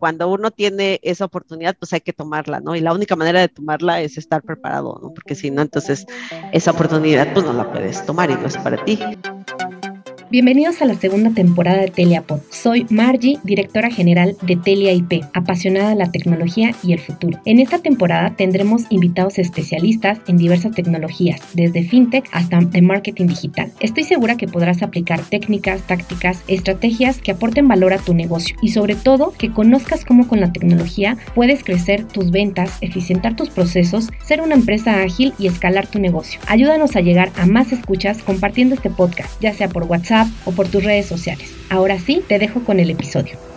cuando uno tiene esa oportunidad, pues hay que tomarla, ¿no? Y la única manera de tomarla es estar preparado, ¿no? Porque si no, entonces esa oportunidad pues no la puedes tomar y no es para ti. Bienvenidos a la segunda temporada de Teliapod. Soy Margie, directora general de Telia apasionada de la tecnología y el futuro. En esta temporada tendremos invitados especialistas en diversas tecnologías, desde fintech hasta de marketing digital. Estoy segura que podrás aplicar técnicas, tácticas, estrategias que aporten valor a tu negocio y sobre todo que conozcas cómo con la tecnología puedes crecer tus ventas, eficientar tus procesos, ser una empresa ágil y escalar tu negocio. Ayúdanos a llegar a más escuchas compartiendo este podcast, ya sea por WhatsApp, o por tus redes sociales. Ahora sí, te dejo con el episodio.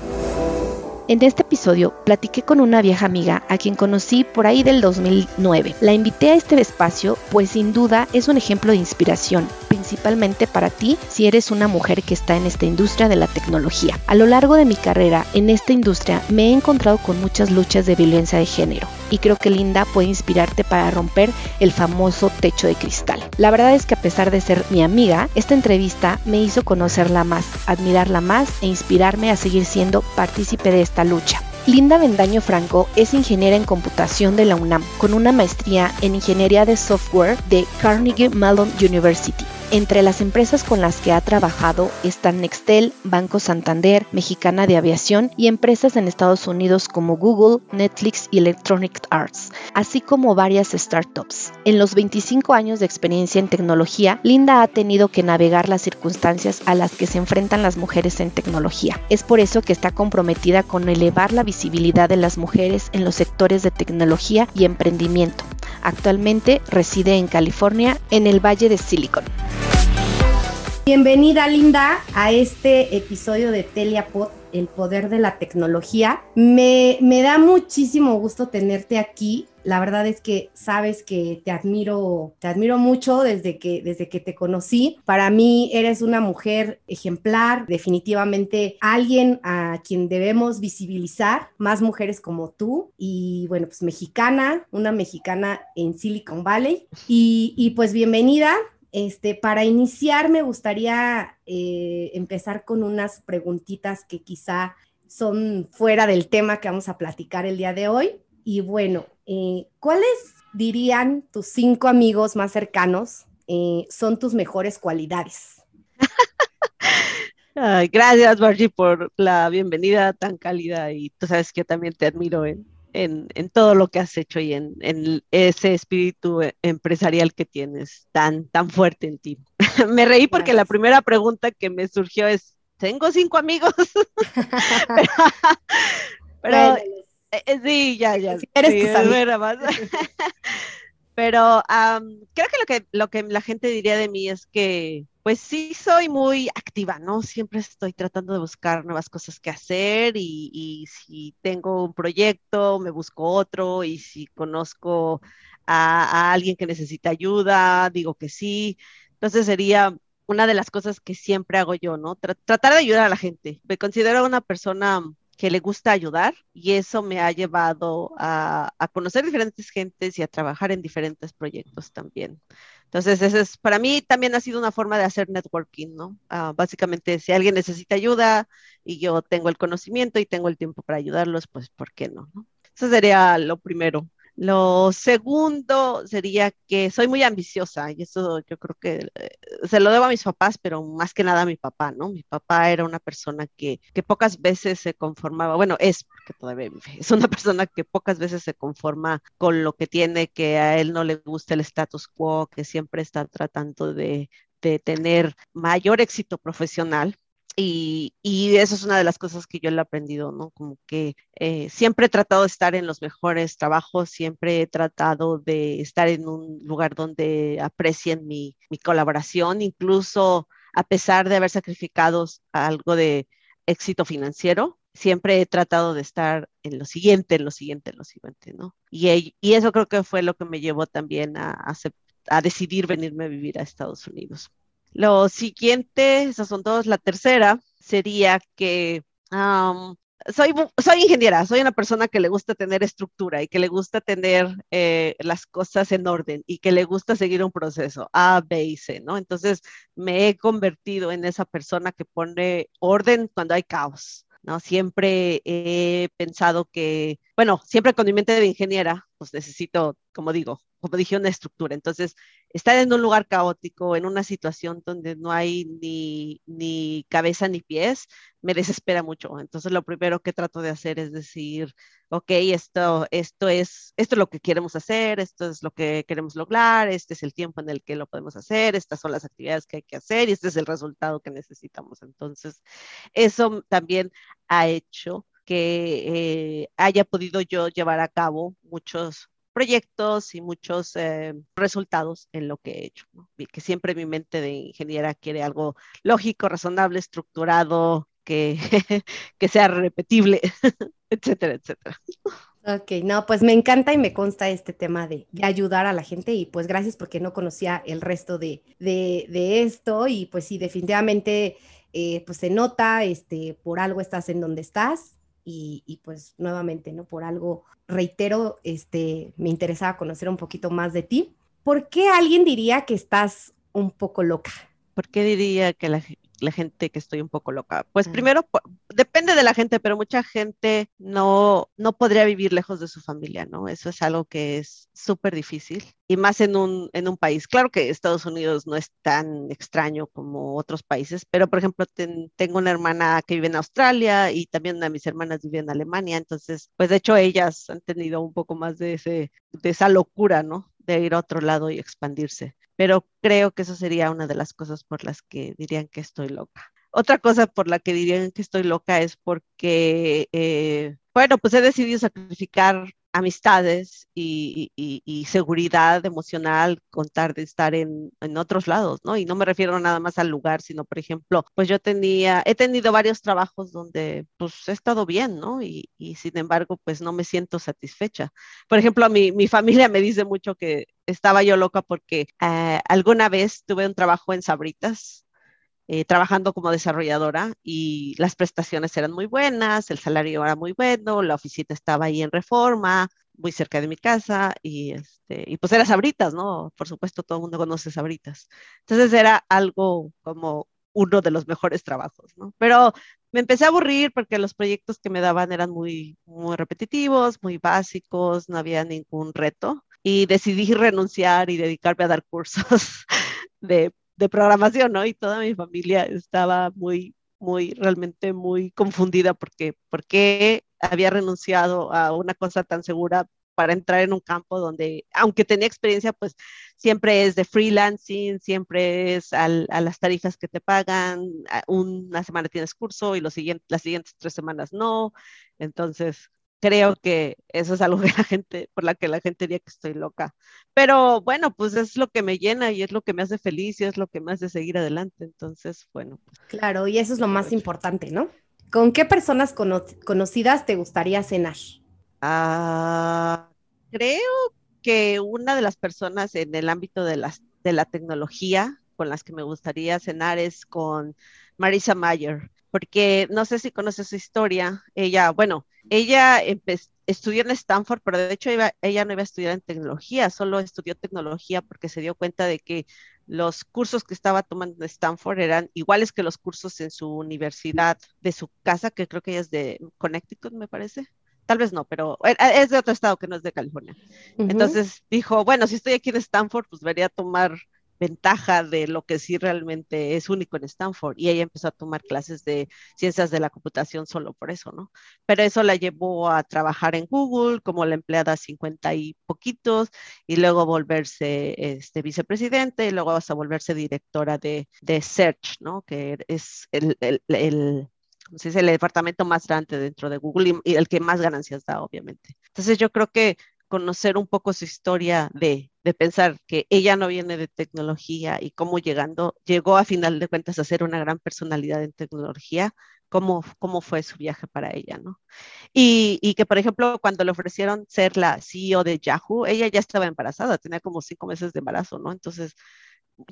En este episodio platiqué con una vieja amiga a quien conocí por ahí del 2009. La invité a este espacio pues sin duda es un ejemplo de inspiración principalmente para ti si eres una mujer que está en esta industria de la tecnología. A lo largo de mi carrera en esta industria me he encontrado con muchas luchas de violencia de género y creo que Linda puede inspirarte para romper el famoso techo de cristal. La verdad es que a pesar de ser mi amiga, esta entrevista me hizo conocerla más, admirarla más e inspirarme a seguir siendo partícipe de esta lucha. Linda Bendaño Franco es ingeniera en computación de la UNAM, con una maestría en ingeniería de software de Carnegie Mellon University. Entre las empresas con las que ha trabajado están Nextel, Banco Santander, Mexicana de Aviación y empresas en Estados Unidos como Google, Netflix y Electronic Arts, así como varias startups. En los 25 años de experiencia en tecnología, Linda ha tenido que navegar las circunstancias a las que se enfrentan las mujeres en tecnología. Es por eso que está comprometida con elevar la visibilidad de las mujeres en los sectores de tecnología y emprendimiento. Actualmente reside en California, en el Valle de Silicon. Bienvenida Linda a este episodio de Teliapod, el poder de la tecnología. Me, me, da muchísimo gusto tenerte aquí. La verdad es que sabes que te admiro, te admiro mucho desde que, desde que te conocí. Para mí eres una mujer ejemplar, definitivamente alguien a quien debemos visibilizar, más mujeres como tú. Y bueno, pues mexicana, una mexicana en Silicon Valley. Y, pues bienvenida. Este, para iniciar, me gustaría eh, empezar con unas preguntitas que quizá son fuera del tema que vamos a platicar el día de hoy. Y bueno, eh, ¿cuáles dirían tus cinco amigos más cercanos eh, son tus mejores cualidades? gracias, Margie, por la bienvenida tan cálida y tú sabes que yo también te admiro en, en, todo lo que has hecho y en, ese espíritu empresarial que tienes tan, tan fuerte en ti. me reí porque la primera pregunta que me surgió es, ¿tengo cinco amigos? pero, sí, ya, ya. eres pero creo que lo, que lo que la gente diría de mí es que pues sí soy muy activa, ¿no? Siempre estoy tratando de buscar nuevas cosas que hacer y, si tengo un proyecto, me busco otro y si conozco a, alguien que necesita ayuda, digo que sí. Entonces sería una de las cosas que siempre hago yo, ¿no? tratar de ayudar a la gente. Me considero una persona que le gusta ayudar y eso me ha llevado a, conocer diferentes gentes y a trabajar en diferentes proyectos también. Entonces, ese es, para mí también ha sido una forma de hacer networking, ¿no? Ah, básicamente, si alguien necesita ayuda y yo tengo el conocimiento y tengo el tiempo para ayudarlos, pues, ¿por qué no? Eso sería lo primero. Lo segundo sería que soy muy ambiciosa y eso yo creo que eh, se lo debo a mis papás, pero más que nada a mi papá, ¿no? Mi papá era una persona que, que pocas veces se conformaba, bueno, es porque todavía es una persona que pocas veces se conforma con lo que tiene, que a él no le gusta el status quo, que siempre está tratando de, de tener mayor éxito profesional y, eso es una de las cosas que yo le he aprendido, ¿no? Como que eh, siempre he tratado de estar en los mejores trabajos, siempre he tratado de estar en un lugar donde aprecien mi, mi colaboración, incluso a pesar de haber sacrificado algo de éxito financiero, siempre he tratado de estar en lo siguiente, en lo siguiente, en lo siguiente, ¿no? Y, y eso creo que fue lo que me llevó también a, a, a decidir venirme a vivir a Estados Unidos. Lo siguiente, esas son dos. La tercera sería que soy, soy ingeniera, soy una persona que le gusta tener estructura y que le gusta tener eh, las cosas en orden y que le gusta seguir un proceso A, B y C, ¿no? Entonces me he convertido en esa persona que pone orden cuando hay caos. ¿no? Siempre he pensado que, bueno, siempre con mi mente de ingeniera, pues necesito, como digo, como dije, una estructura. Entonces, estar en un lugar caótico, en una situación donde no hay ni, ni cabeza ni pies, me desespera mucho. Entonces, lo primero que trato de hacer es decir, ok, esto, esto, es, esto es lo que queremos hacer, esto es lo que queremos lograr, este es el tiempo en el que lo podemos hacer, estas son las actividades que hay que hacer y este es el resultado que necesitamos. Entonces, eso también ha hecho que eh, haya podido yo llevar a cabo muchos proyectos y muchos eh, resultados en lo que he hecho. Que siempre mi mente de ingeniera quiere algo lógico, razonable, estructurado, que, que sea repetible, etcétera, etcétera. Ok, no, pues me encanta y me consta este tema de, ayudar a la gente y pues gracias porque no conocía el resto de, de, esto y pues sí, definitivamente eh, pues se nota, este, por algo estás en donde estás y, pues nuevamente, ¿no? Por algo, reitero, este, me interesaba conocer un poquito más de ti. ¿Por qué alguien diría que estás un poco loca? ¿Por qué diría que la, la gente que estoy un poco loca? Pues primero, depende de la gente, pero mucha gente no, no podría vivir lejos de su familia, ¿no? Eso es algo que es súper difícil y más en un, en un país. Claro que Estados Unidos no es tan extraño como otros países, pero por ejemplo, tengo una hermana que vive en Australia y también una de mis hermanas vive en Alemania, entonces, pues de hecho ellas han tenido un poco más de, ese, de esa locura, ¿no? De ir a otro lado y expandirse pero creo que eso sería una de las cosas por las que dirían que estoy loca. Otra cosa por la que dirían que estoy loca es porque, eh, bueno, pues he decidido sacrificar amistades y, seguridad emocional, contar de estar en, otros lados, ¿no? Y no me refiero nada más al lugar, sino, por ejemplo, pues yo tenía, he tenido varios trabajos donde pues he estado bien, ¿no? Y, sin embargo, pues no me siento satisfecha. Por ejemplo, mi, mi familia me dice mucho que estaba yo loca porque eh, alguna vez tuve un trabajo en Sabritas eh, trabajando como desarrolladora y las prestaciones eran muy buenas, el salario era muy bueno, la oficina estaba ahí en reforma, muy cerca de mi casa y, este, y pues era Sabritas, ¿no? Por supuesto, todo el mundo conoce Sabritas. Entonces era algo como uno de los mejores trabajos, ¿no? Pero me empecé a aburrir porque los proyectos que me daban eran muy, muy repetitivos, muy básicos, no había ningún reto y decidí renunciar y dedicarme a dar cursos de de programación, ¿no? Y toda mi familia estaba muy, muy, realmente muy confundida porque, porque había renunciado a una cosa tan segura para entrar en un campo donde, aunque tenía experiencia, pues siempre es de freelancing, siempre es a las tarifas que te pagan, una semana tienes curso y los siguientes, las siguientes tres semanas no. Entonces, creo que eso es algo que la gente, por la que la gente diría que estoy loca. Pero bueno, pues es lo que me llena y es lo que me hace feliz y es lo que me hace seguir adelante. Entonces, bueno. Pues, claro, y eso es lo más importante, ¿no? ¿Con qué personas conocidas te gustaría cenar? Ah, creo que una de las personas en el ámbito de, las, de la tecnología con las que me gustaría cenar es con Marisa Mayer porque no sé si conoces su historia. Ella, bueno, ella estudió en Stanford, pero de hecho ella no iba a estudiar en tecnología, solo estudió tecnología porque se dio cuenta de que los cursos que estaba tomando en Stanford eran iguales que los cursos en su universidad de su casa, que creo que ella es de Connecticut, me parece. Tal vez no, pero eh, es de otro estado que no es de California. Entonces dijo, bueno, si estoy aquí en Stanford, pues debería tomar ventaja de lo que sí realmente es único en Stanford y ella empezó a tomar clases de ciencias de la computación solo por eso, ¿no? Pero eso la llevó a trabajar en Google como la empleada 50 y poquitos y luego volverse este, vicepresidente y luego hasta volverse directora de, de Search, ¿no? Que es el, el, el dice? el departamento más grande dentro de Google y el que más ganancias da, obviamente. Entonces yo creo que conocer un poco su historia de, de, pensar que ella no viene de tecnología y cómo llegando, llegó a final de cuentas a ser una gran personalidad en tecnología, cómo, cómo fue su viaje para ella, ¿no? Y, y, que, por ejemplo, cuando le ofrecieron ser la CEO de Yahoo, ella ya estaba embarazada, tenía como cinco meses de embarazo, ¿no? Entonces,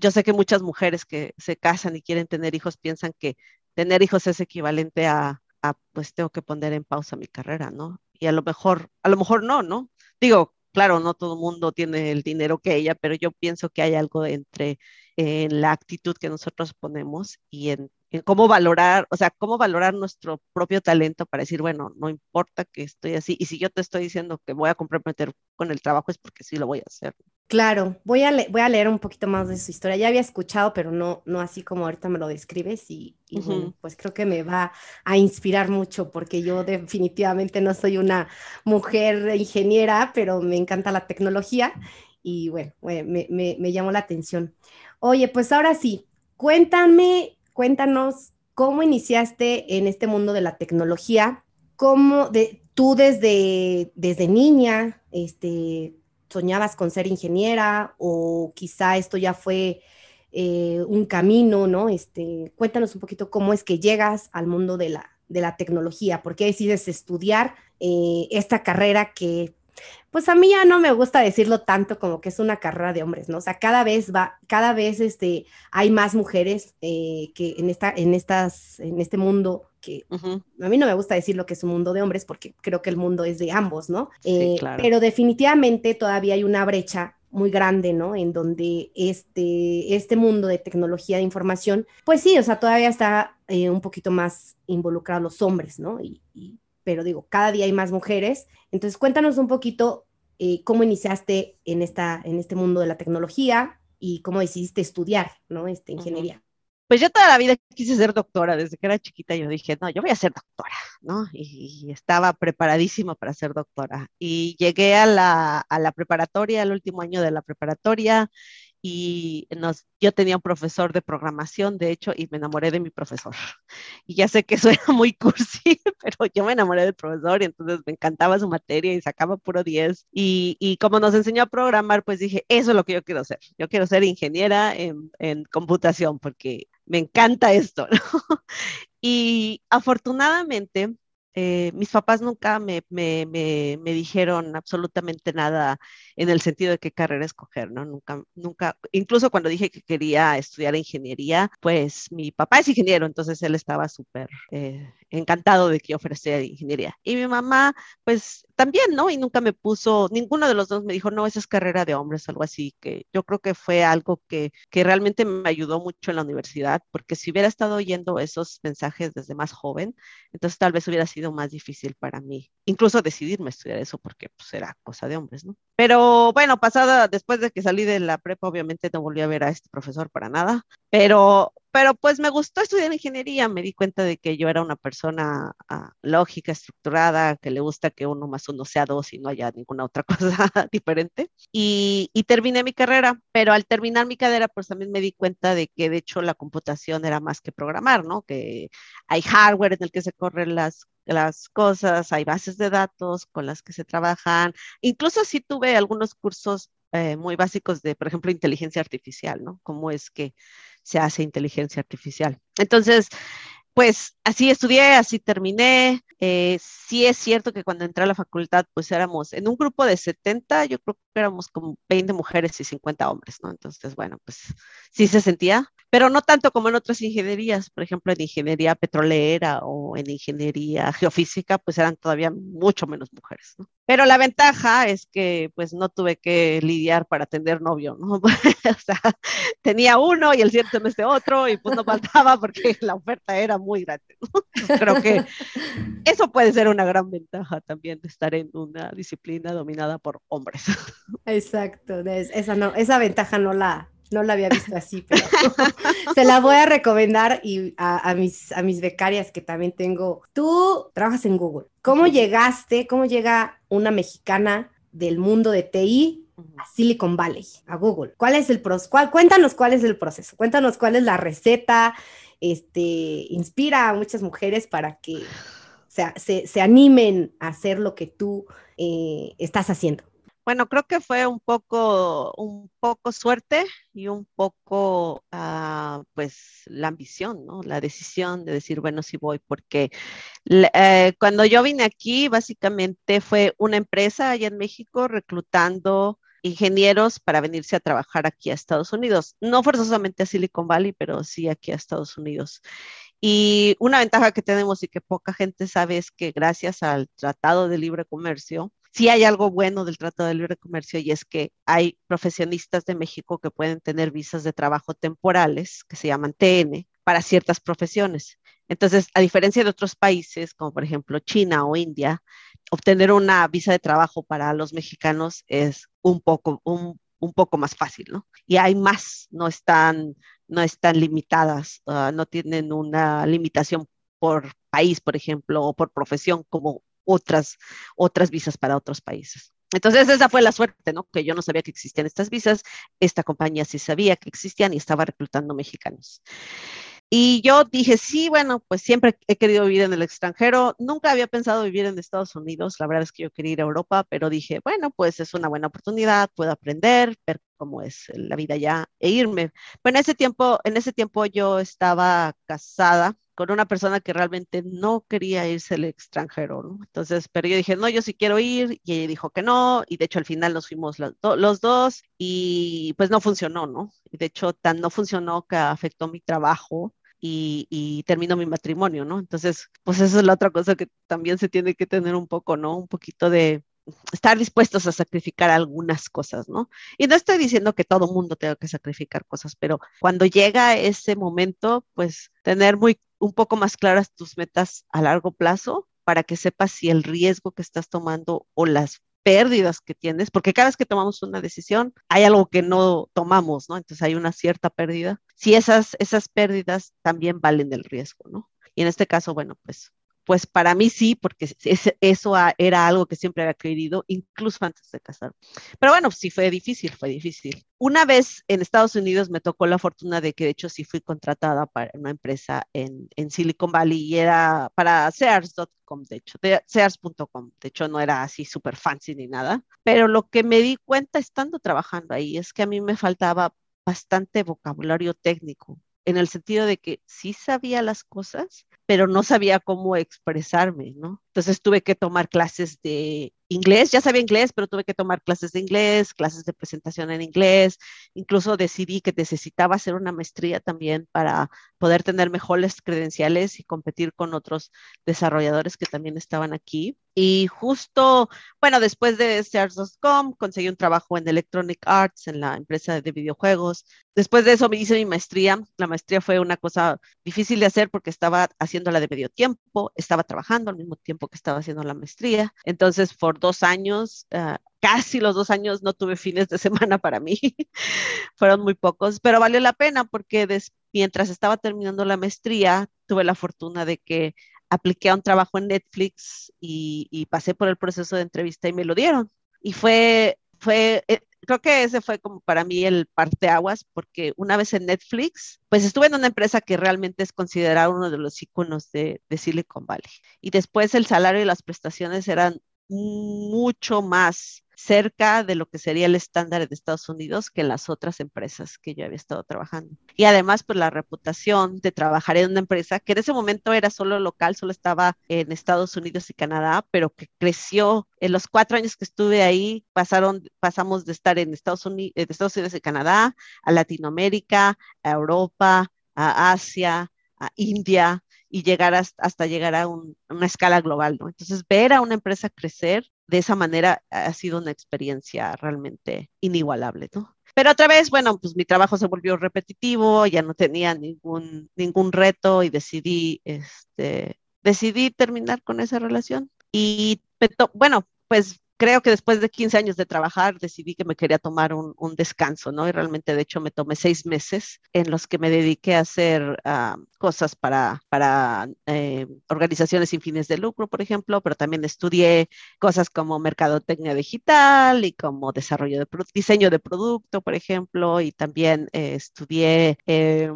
yo sé que muchas mujeres que se casan y quieren tener hijos piensan que tener hijos es equivalente a, a pues tengo que poner en pausa mi carrera, ¿no? Y a lo mejor, a lo mejor no, ¿no? digo, claro, no todo el mundo tiene el dinero que ella, pero yo pienso que hay algo entre en la actitud que nosotros ponemos y en en cómo valorar, o sea, cómo valorar nuestro propio talento para decir, bueno, no importa que estoy así, y si yo te estoy diciendo que voy a comprometer con el trabajo es porque sí lo voy a hacer. Claro, voy a, voy a leer un poquito más de su historia. Ya había escuchado, pero no, no así como ahorita me lo describes y, bueno, pues creo que me va a inspirar mucho porque yo definitivamente no soy una mujer ingeniera, pero me encanta la tecnología y bueno, me, me, me llamó la atención. Oye, pues ahora sí, cuéntame cuéntanos cómo iniciaste en este mundo de la tecnología, cómo de, tú desde, desde niña este, soñabas con ser ingeniera o quizá esto ya fue eh, un camino, ¿no? Este, cuéntanos un poquito cómo es que llegas al mundo de la, de la tecnología, por qué decides estudiar eh, esta carrera que pues a mí ya no me gusta decirlo tanto como que es una carrera de hombres, ¿no? O sea, cada vez va, cada vez este, hay más mujeres eh, que en, esta, en, estas, en este mundo que a mí no me gusta decir lo que es un mundo de hombres porque creo que el mundo es de ambos, ¿no? Eh, pero definitivamente todavía hay una brecha muy grande, ¿no? En donde este, este mundo de tecnología de información, pues sí, o sea, todavía está eh, un poquito más involucrado los hombres, ¿no? y, pero digo, cada día hay más mujeres. Entonces, cuéntanos un poquito eh, cómo iniciaste en, esta, en este mundo de la tecnología y cómo decidiste estudiar, ¿no? Este, ingeniería. Pues yo toda la vida quise ser doctora, desde que era chiquita yo dije, no, yo voy a ser doctora, ¿no? Y, estaba preparadísima para ser doctora. Y llegué a la, a la preparatoria, al último año de la preparatoria, y nos, yo tenía un profesor de programación, de hecho, y me enamoré de mi profesor. Y ya sé que eso era muy cursi, pero yo me enamoré del profesor y entonces me encantaba su materia y sacaba puro 10. Y, y como nos enseñó a programar, pues dije, eso es lo que yo quiero ser. Yo quiero ser ingeniera en, en computación porque me encanta esto. Y afortunadamente, eh, mis papás nunca me, me, me, me, dijeron absolutamente nada en el sentido de qué carrera escoger, ¿no? Nunca, nunca, incluso cuando dije que quería estudiar ingeniería, pues mi papá es ingeniero, entonces él estaba súper eh, encantado de que yo ofreciera ingeniería. Y mi mamá, pues también, ¿no? Y nunca me puso, ninguno de los dos me dijo, no, esa es carrera de hombres, algo así, que yo creo que fue algo que, que realmente me ayudó mucho en la universidad, porque si hubiera estado oyendo esos mensajes desde más joven, entonces tal vez hubiera sido más difícil para mí, incluso decidirme a estudiar eso, porque pues era cosa de hombres, ¿no? Pero bueno, pasada, después de que salí de la prepa, obviamente no volví a ver a este profesor para nada, pero pero pues me gustó estudiar ingeniería, me di cuenta de que yo era una persona ah, lógica, estructurada, que le gusta que uno más uno sea dos y no haya ninguna otra cosa diferente. Y, y, terminé mi carrera, pero al terminar mi carrera, pues también me di cuenta de que de hecho la computación era más que programar, ¿no? Que hay hardware en el que se corren las las cosas, hay bases de datos con las que se trabajan. Incluso sí tuve algunos cursos eh, muy básicos de, por ejemplo, inteligencia artificial, ¿no? Cómo es que se hace inteligencia artificial. Entonces, pues así estudié, así terminé. Eh, sí es cierto que cuando entré a la facultad, pues éramos en un grupo de 70, yo creo que éramos como 20 mujeres y 50 hombres, ¿no? Entonces, bueno, pues sí se sentía, pero no tanto como en otras ingenierías, por ejemplo, en ingeniería petrolera o en ingeniería geofísica, pues eran todavía mucho menos mujeres, ¿no? Pero la ventaja es que pues no tuve que lidiar para tener novio, ¿no? o sea, tenía uno y el siguiente semestre otro y pues no faltaba porque la oferta era muy grande, ¿no? Creo que eso puede ser una gran ventaja también de estar en una disciplina dominada por hombres. Exacto, esa no, esa ventaja no la, no la había visto así, pero se la voy a recomendar y a, mis, a mis becarias que también tengo. Tú trabajas en Google. ¿Cómo llegaste, cómo llega una mexicana del mundo de TI a Silicon Valley, a Google? ¿Cuál es el proceso? Cuéntanos cuál es el proceso, cuéntanos cuál es la receta, este, inspira a muchas mujeres para que se, se, animen a hacer lo que tú eh, estás haciendo. Bueno, creo que fue un poco, un poco suerte y un poco, uh, pues, la ambición, ¿no? La decisión de decir, bueno, sí voy, porque eh, cuando yo vine aquí, básicamente fue una empresa allá en México reclutando ingenieros para venirse a trabajar aquí a Estados Unidos. No forzosamente a Silicon Valley, pero sí aquí a Estados Unidos. Y una ventaja que tenemos y que poca gente sabe es que gracias al Tratado de Libre Comercio, sí hay algo bueno del Tratado de Libre Comercio y es que hay profesionistas de México que pueden tener visas de trabajo temporales, que se llaman TN, para ciertas profesiones. Entonces, a diferencia de otros países, como por ejemplo China o India, obtener una visa de trabajo para los mexicanos es un poco, un, poco más fácil, ¿no? Y hay más, no están, no están limitadas, uh, no tienen una limitación por país, por ejemplo, o por profesión, como otras, otras visas para otros países. Entonces esa fue la suerte, ¿no? Que yo no sabía que existían estas visas, esta compañía sí sabía que existían y estaba reclutando mexicanos. Y yo dije, sí, bueno, pues siempre he querido vivir en el extranjero. Nunca había pensado vivir en Estados Unidos. La verdad es que yo quería ir a Europa, pero dije, bueno, pues es una buena oportunidad, puedo aprender, ver cómo es la vida allá e irme. Pero en ese tiempo, en ese tiempo yo estaba casada con una persona que realmente no quería irse al extranjero, ¿no? Entonces, pero yo dije, no, yo sí quiero ir, y ella dijo que no, y de hecho al final nos fuimos los, los dos, y pues no funcionó, ¿no? Y de hecho tan no funcionó que afectó mi trabajo, y, y, termino mi matrimonio, ¿no? Entonces, pues esa es la otra cosa que también se tiene que tener un poco, ¿no? Un poquito de estar dispuestos a sacrificar algunas cosas, ¿no? Y no estoy diciendo que todo mundo tenga que sacrificar cosas, pero cuando llega ese momento, pues tener muy un poco más claras tus metas a largo plazo para que sepas si el riesgo que estás tomando o las pérdidas que tienes, porque cada vez que tomamos una decisión hay algo que no tomamos, ¿no? Entonces hay una cierta pérdida. Si esas, esas pérdidas también valen el riesgo, ¿no? Y en este caso, bueno, pues pues para mí sí, porque eso era algo que siempre había querido, incluso antes de casar. Pero bueno, sí fue difícil, fue difícil. Una vez en Estados Unidos me tocó la fortuna de que de hecho sí fui contratada para una empresa en Silicon Valley y era para Sears.com, de hecho, Sears.com. De hecho, no era así súper fancy ni nada. Pero lo que me di cuenta estando trabajando ahí es que a mí me faltaba bastante vocabulario técnico en el sentido de que sí sabía las cosas, pero no sabía cómo expresarme, ¿no? Entonces tuve que tomar clases de inglés, ya sabía inglés, pero tuve que tomar clases de inglés, clases de presentación en inglés, incluso decidí que necesitaba hacer una maestría también para poder tener mejores credenciales y competir con otros desarrolladores que también estaban aquí. Y justo, bueno, después de Sears.com conseguí un trabajo en Electronic Arts, en la empresa de videojuegos. Después de eso me hice mi maestría. La maestría fue una cosa difícil de hacer porque estaba haciéndola de medio tiempo, estaba trabajando al mismo tiempo que estaba haciendo la maestría. Entonces, por dos años, uh, casi los dos años, no tuve fines de semana para mí. Fueron muy pocos, pero valió la pena porque mientras estaba terminando la maestría, tuve la fortuna de que apliqué a un trabajo en Netflix y pasé por el proceso de entrevista y me lo dieron. Y fue, fue, eh, creo que ese fue como para mí el parteaguas, porque una vez en Netflix, pues estuve en una empresa que realmente es considerada uno de los iconos de, de Silicon Valley. Y después el salario y las prestaciones eran mucho más cerca de lo que sería el estándar de Estados Unidos que las otras empresas que yo había estado trabajando. Y además, pues la reputación de trabajar en una empresa que en ese momento era solo local, solo estaba en Estados Unidos y Canadá, pero que creció en los cuatro años que estuve ahí, pasaron, pasamos de estar en Estados Unidos, de Estados Unidos y Canadá a Latinoamérica, a Europa, a Asia, a India y llegar hasta, llegar a un, una escala global, ¿no? Entonces, ver a una empresa crecer de esa manera ha sido una experiencia realmente inigualable, ¿no? Pero otra vez, bueno, pues mi trabajo se volvió repetitivo, ya no tenía ningún, ningún reto y decidí, este, decidí terminar con esa relación. Y, bueno, pues creo que después de 15 años de trabajar decidí que me quería tomar un, descanso, ¿no? Y realmente, de hecho, me tomé seis meses en los que me dediqué a hacer uh, cosas para, para eh, organizaciones sin fines de lucro, por ejemplo, pero también estudié cosas como mercadotecnia digital y como desarrollo de diseño de producto, por ejemplo, y también eh, estudié eh,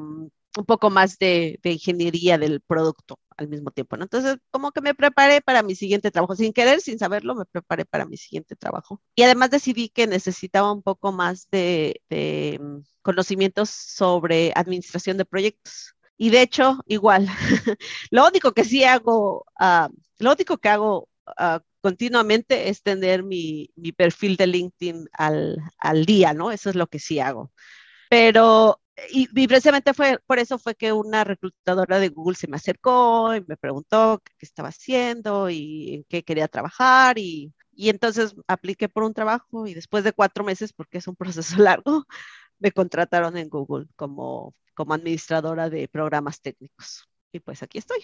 un poco más de, ingeniería del producto al mismo tiempo, ¿no? Entonces, como que me preparé para mi siguiente trabajo, sin querer, sin saberlo, me preparé para mi siguiente trabajo. Y además decidí que necesitaba un poco más de, de mm, conocimientos sobre administración de proyectos. Y de hecho, igual, lo único que sí hago, uh, lo único que hago uh, continuamente es tener mi, mi perfil de LinkedIn al, al día, ¿no? Eso es lo que sí hago. Pero y, y, precisamente fue por eso fue que una reclutadora de Google se me acercó y me preguntó qué, estaba haciendo y en qué quería trabajar y Y entonces apliqué por un trabajo y después de cuatro meses, porque es un proceso largo, me contrataron en Google como, como administradora de programas técnicos. Y pues aquí estoy.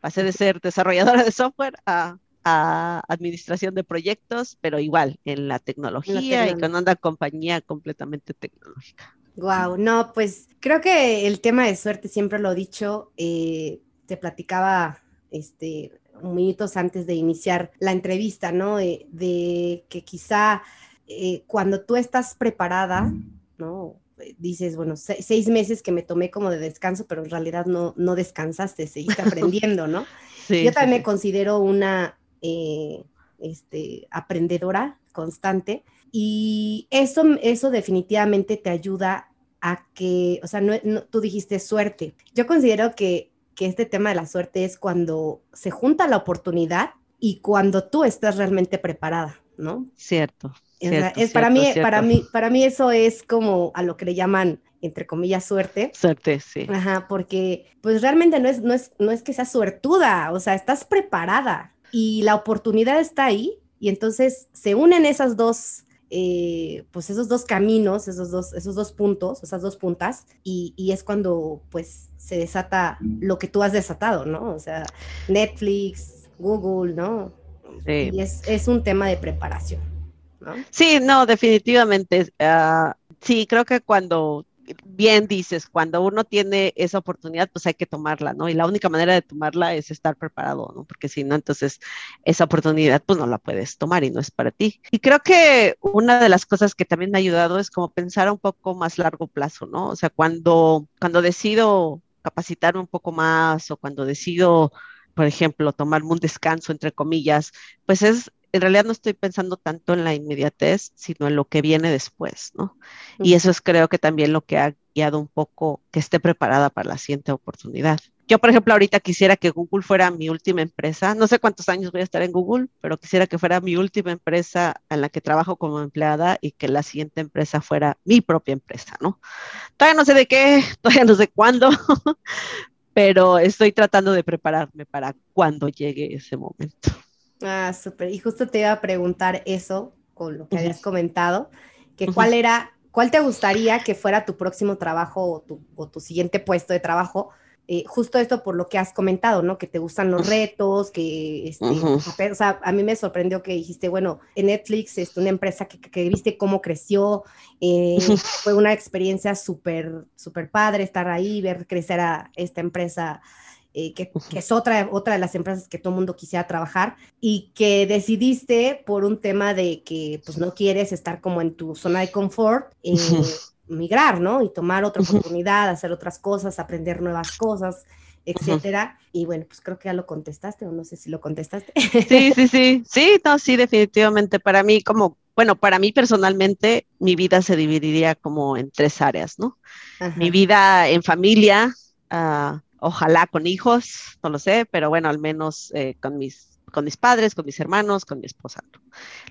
Pasé de ser desarrolladora de software a, a administración de proyectos, pero igual en la tecnología, y con una compañía completamente tecnológica. Wow, no, pues creo que el tema de suerte siempre lo he dicho. Eh, te platicaba este, minutos antes de iniciar la entrevista, ¿no? de que quizá eh, cuando tú estás preparada, ¿no? Dices, bueno, seis meses que me tomé como de descanso, pero en realidad no, no descansaste, seguiste aprendiendo, ¿no? Sí, Yo también me considero una eh, este, aprendedora constante y eso, eso definitivamente te ayuda a que, o sea, no, tú dijiste suerte. Yo considero que que este tema de la suerte es cuando se junta la oportunidad y cuando tú estás realmente preparada, ¿no? Cierto. Es, para mí, para mí, para mí eso es como a lo que le llaman entre comillas suerte. Suerte, sí. Ajá, porque pues realmente no es, no es, no es que seas suertuda, o sea, estás preparada y la oportunidad está ahí y entonces se unen esas dos eh, pues esos dos caminos, esos dos, esos dos puntos, esas dos puntas, y, y, es cuando pues se desata lo que tú has desatado, ¿no? O sea, Netflix, Google, ¿no? Sí. Y es, es un tema de preparación, ¿no? Sí, no, definitivamente. Uh, sí, creo que cuando bien dices, cuando uno tiene esa oportunidad, pues hay que tomarla, ¿no? Y la única manera de tomarla es estar preparado, ¿no? Porque si no, entonces esa oportunidad, pues no la puedes tomar y no es para ti. Y creo que una de las cosas que también me ha ayudado es como pensar un poco más largo plazo, ¿no? O sea, cuando, cuando decido capacitarme un poco más o cuando decido por ejemplo, tomarme un descanso, entre comillas, pues es en realidad no estoy pensando tanto en la inmediatez, sino en lo que viene después, ¿no? Y eso es creo que también lo que ha guiado un poco que esté preparada para la siguiente oportunidad. Yo, por ejemplo, ahorita quisiera que Google fuera mi última empresa. No sé cuántos años voy a estar en Google, pero quisiera que fuera mi última empresa en la que trabajo como empleada y que la siguiente empresa fuera mi propia empresa, ¿no? Todavía no sé de qué, todavía no sé cuándo, pero estoy tratando de prepararme para cuando llegue ese momento. Ah, súper. Y justo te iba a preguntar eso con lo que habías comentado, que cuál era, cuál te gustaría que fuera tu próximo trabajo o tu, siguiente puesto de trabajo, eh, justo esto por lo que has comentado, ¿no? Que te gustan los retos, que, este, o sea, a mí me sorprendió que dijiste, bueno, en Netflix es una empresa que, viste cómo creció, eh, fue una experiencia súper, súper padre estar ahí, ver crecer a esta empresa eh, que, es otra, otra de las empresas que todo mundo quisiera trabajar y que decidiste por un tema de que pues no quieres estar como en tu zona de confort, eh, migrar, ¿no? Y tomar otra oportunidad, hacer otras cosas, aprender nuevas cosas, etcétera. Y bueno, pues creo que ya lo contestaste o no sé si lo contestaste. Sí, sí, sí, sí, no, sí, definitivamente. Para mí, como, bueno, para mí personalmente, mi vida se dividiría como en tres áreas, ¿no? Mi vida en familia, uh, ojalá con hijos, no lo sé, pero bueno, al menos eh, con, mis, con mis padres, con mis hermanos, con mi esposa.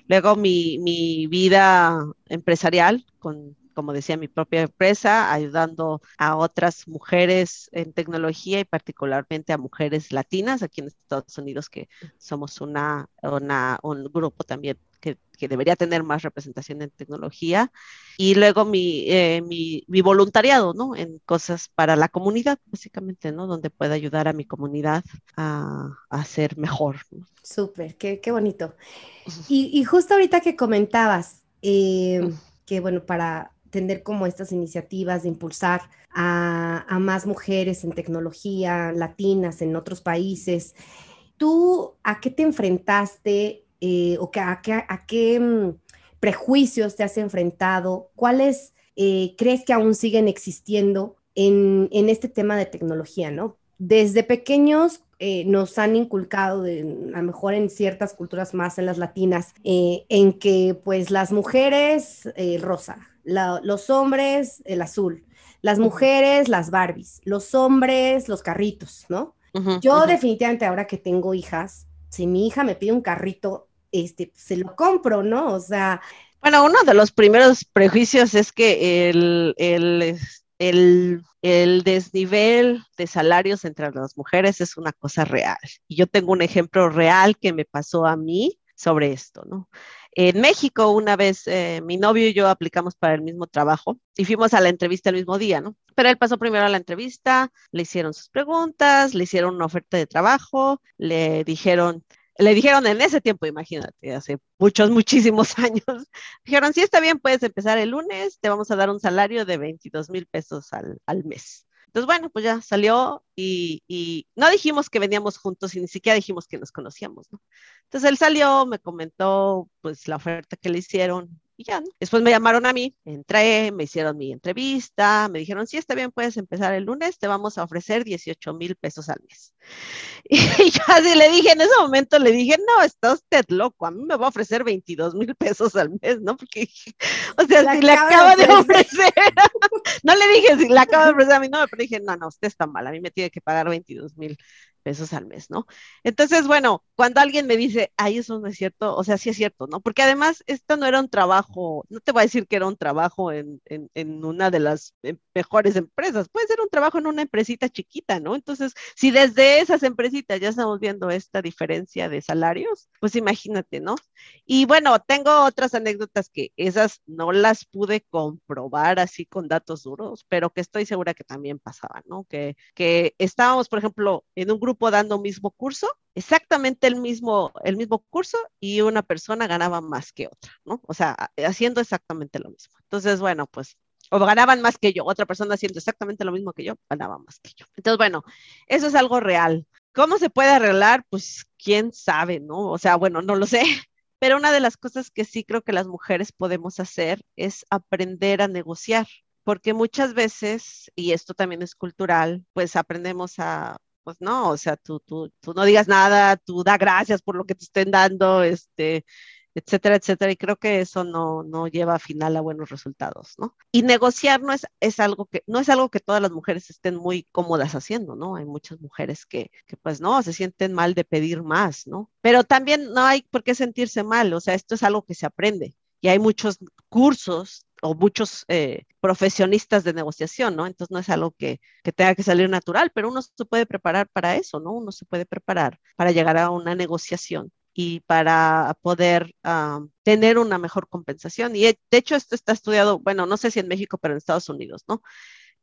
Luego mi, mi vida empresarial, con, como decía, mi propia empresa, ayudando a otras mujeres en tecnología y particularmente a mujeres latinas aquí en Estados Unidos, que somos una, una un grupo también que, debería tener más representación en tecnología. Y luego mi, eh, mi, mi, voluntariado, ¿no? En cosas para la comunidad, básicamente, ¿no? Donde pueda ayudar a mi comunidad a, a ser mejor. Súper, qué, qué, bonito. Y, y, justo ahorita que comentabas, eh, que bueno, para tener como estas iniciativas de impulsar a, a más mujeres en tecnología, latinas, en otros países, ¿tú a qué te enfrentaste eh, o que, a, qué mm, prejuicios te has enfrentado? ¿Cuáles eh, crees que aún siguen existiendo en, este tema de tecnología, no? Desde pequeños eh, nos han inculcado, a lo mejor en ciertas culturas más en las latinas, en que pues las mujeres rosa, los hombres el azul, las mujeres las Barbies, los hombres los carritos, ¿no? Yo definitivamente ahora que tengo hijas, si mi hija me pide un carrito, este, se lo compro, ¿no? O sea... Bueno, uno de los primeros prejuicios es que el, el, el, el, desnivel de salarios entre las mujeres es una cosa real. Y yo tengo un ejemplo real que me pasó a mí sobre esto, ¿no? En México, una vez eh, mi novio y yo aplicamos para el mismo trabajo y fuimos a la entrevista el mismo día, ¿no? Pero él pasó primero a la entrevista, le hicieron sus preguntas, le hicieron una oferta de trabajo, le dijeron, le dijeron en ese tiempo, imagínate, hace muchos, muchísimos años, dijeron, si está bien, puedes empezar el lunes, te vamos a dar un salario de 22 mil pesos al, al mes. Entonces, bueno, pues ya salió y, no dijimos que veníamos juntos y ni siquiera dijimos que nos conocíamos, ¿no? Entonces él salió, me comentó pues la oferta que le hicieron y ya, ¿no? Después me llamaron a mí, entré, me hicieron mi entrevista, me dijeron, sí, está bien, puedes empezar el lunes, te vamos a ofrecer 18 mil pesos al mes. Y yo así le dije, en ese momento le dije, no, está usted loco, a mí me va a ofrecer 22 mil pesos al mes, ¿no? Porque, o sea, la si le acaba de ofrecer, no le dije, si le acaba de ofrecer a mí, no, pero dije, no, no, usted está mal, a mí me tiene que pagar 22 mil pesos al mes, ¿no? Entonces, bueno, cuando alguien me dice, ay, eso no es cierto, o sea, sí es cierto, ¿no? Porque además, esto no era un trabajo, no te voy a decir que era un trabajo en, en, en una de las eh, mejores empresas, puede ser un trabajo en una empresita chiquita, ¿no? Entonces, si desde esas empresitas ya estamos viendo esta diferencia de salarios, pues imagínate, ¿no? Y bueno, tengo otras anécdotas que esas no las pude comprobar así con datos duros, pero que estoy segura que también pasaban, ¿no? Que, que estábamos, por ejemplo, en un grupo dando un mismo curso, exactamente el mismo, el mismo curso y una persona ganaba más que otra, ¿no? O sea, haciendo exactamente lo mismo. Entonces, bueno, pues o ganaban más que yo, otra persona haciendo exactamente lo mismo que yo, ganaba más que yo. Entonces, bueno, eso es algo real. ¿Cómo se puede arreglar? Pues quién sabe, ¿no? O sea, bueno, no lo sé, pero una de las cosas que sí creo que las mujeres podemos hacer es aprender a negociar, porque muchas veces, y esto también es cultural, pues aprendemos a pues no, o sea, tú, tú, tú no digas nada, tú da gracias por lo que te estén dando, este, etcétera, etcétera, y creo que eso no, no lleva a final a buenos resultados, ¿no? Y negociar no es, es algo que, no es algo que todas las mujeres estén muy cómodas haciendo, ¿no? Hay muchas mujeres que, que pues no, se sienten mal de pedir más, ¿no? Pero también no hay por qué sentirse mal, o sea, esto es algo que se aprende y hay muchos cursos o muchos eh, profesionistas de negociación, ¿no? Entonces no es algo que, que, tenga que salir natural, pero uno se puede preparar para eso, ¿no? Uno se puede preparar para llegar a una negociación y para poder uh, tener una mejor compensación. Y de hecho esto está estudiado, bueno, no sé si en México, pero en Estados Unidos, ¿no?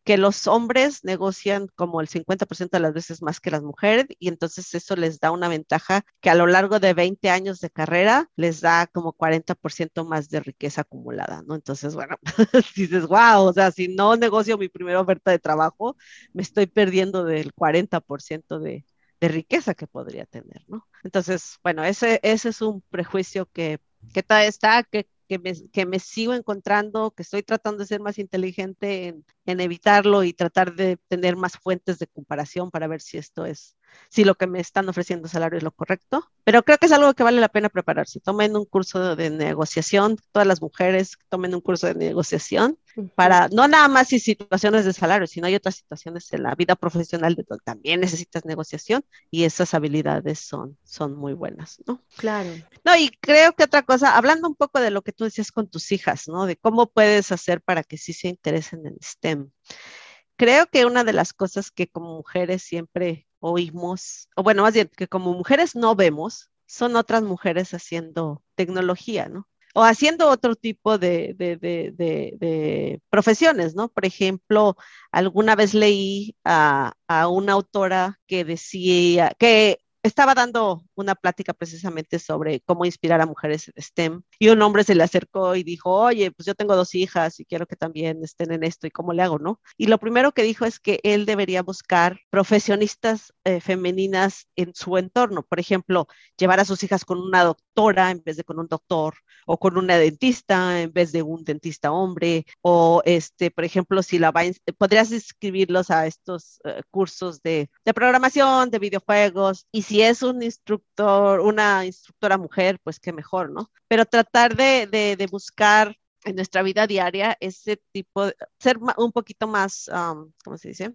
Que los hombres negocian como el 50% de las veces más que las mujeres y entonces eso les da una ventaja que a lo largo de 20 años de carrera les da como 40% más de riqueza acumulada, ¿no? Entonces, bueno, dices, wow, o sea, si no negocio mi primera oferta de trabajo, me estoy perdiendo del 40% de, riqueza que podría tener, ¿no? Entonces, bueno, ese, ese es un prejuicio que, que está, que que me, que me, sigo encontrando, que estoy tratando de ser más inteligente en, en, evitarlo y tratar de tener más fuentes de comparación para ver si esto es, si lo que me están ofreciendo salario es lo correcto. Pero creo que es algo que vale la pena prepararse. Tomen un curso de negociación, todas las mujeres tomen un curso de negociación para, no nada más y situaciones de salario, sino hay otras situaciones en la vida profesional de donde también necesitas negociación y esas habilidades son, son muy buenas, ¿no? Claro. No, y creo que otra cosa, hablando un poco de lo que tú decías con tus hijas, ¿no? De cómo puedes hacer para que sí se interesen en STEM. Creo que una de las cosas que como mujeres siempre oímos, o bueno, más bien, que como mujeres no vemos, son otras mujeres haciendo tecnología, ¿no? o haciendo otro tipo de, de, de, de, profesiones, ¿no? Por ejemplo, alguna vez leí a, a una autora que decía que estaba dando una plática precisamente sobre cómo inspirar a mujeres STEM y un hombre se le acercó y dijo, oye, pues yo tengo dos hijas y quiero que también estén en esto y cómo le hago, ¿no? Y lo primero que dijo es que él debería buscar profesionistas eh, femeninas en su entorno, por ejemplo, llevar a sus hijas con una doctora en vez de con un doctor o con una dentista en vez de un dentista hombre o este, por ejemplo, si la va, podrías inscribirlos a estos uh, cursos de, de programación, de videojuegos y si es un instructor, una instructora mujer, pues qué mejor, ¿no? Pero tratar de, de, de buscar en nuestra vida diaria ese tipo, de, ser un poquito más, um, ¿cómo se dice?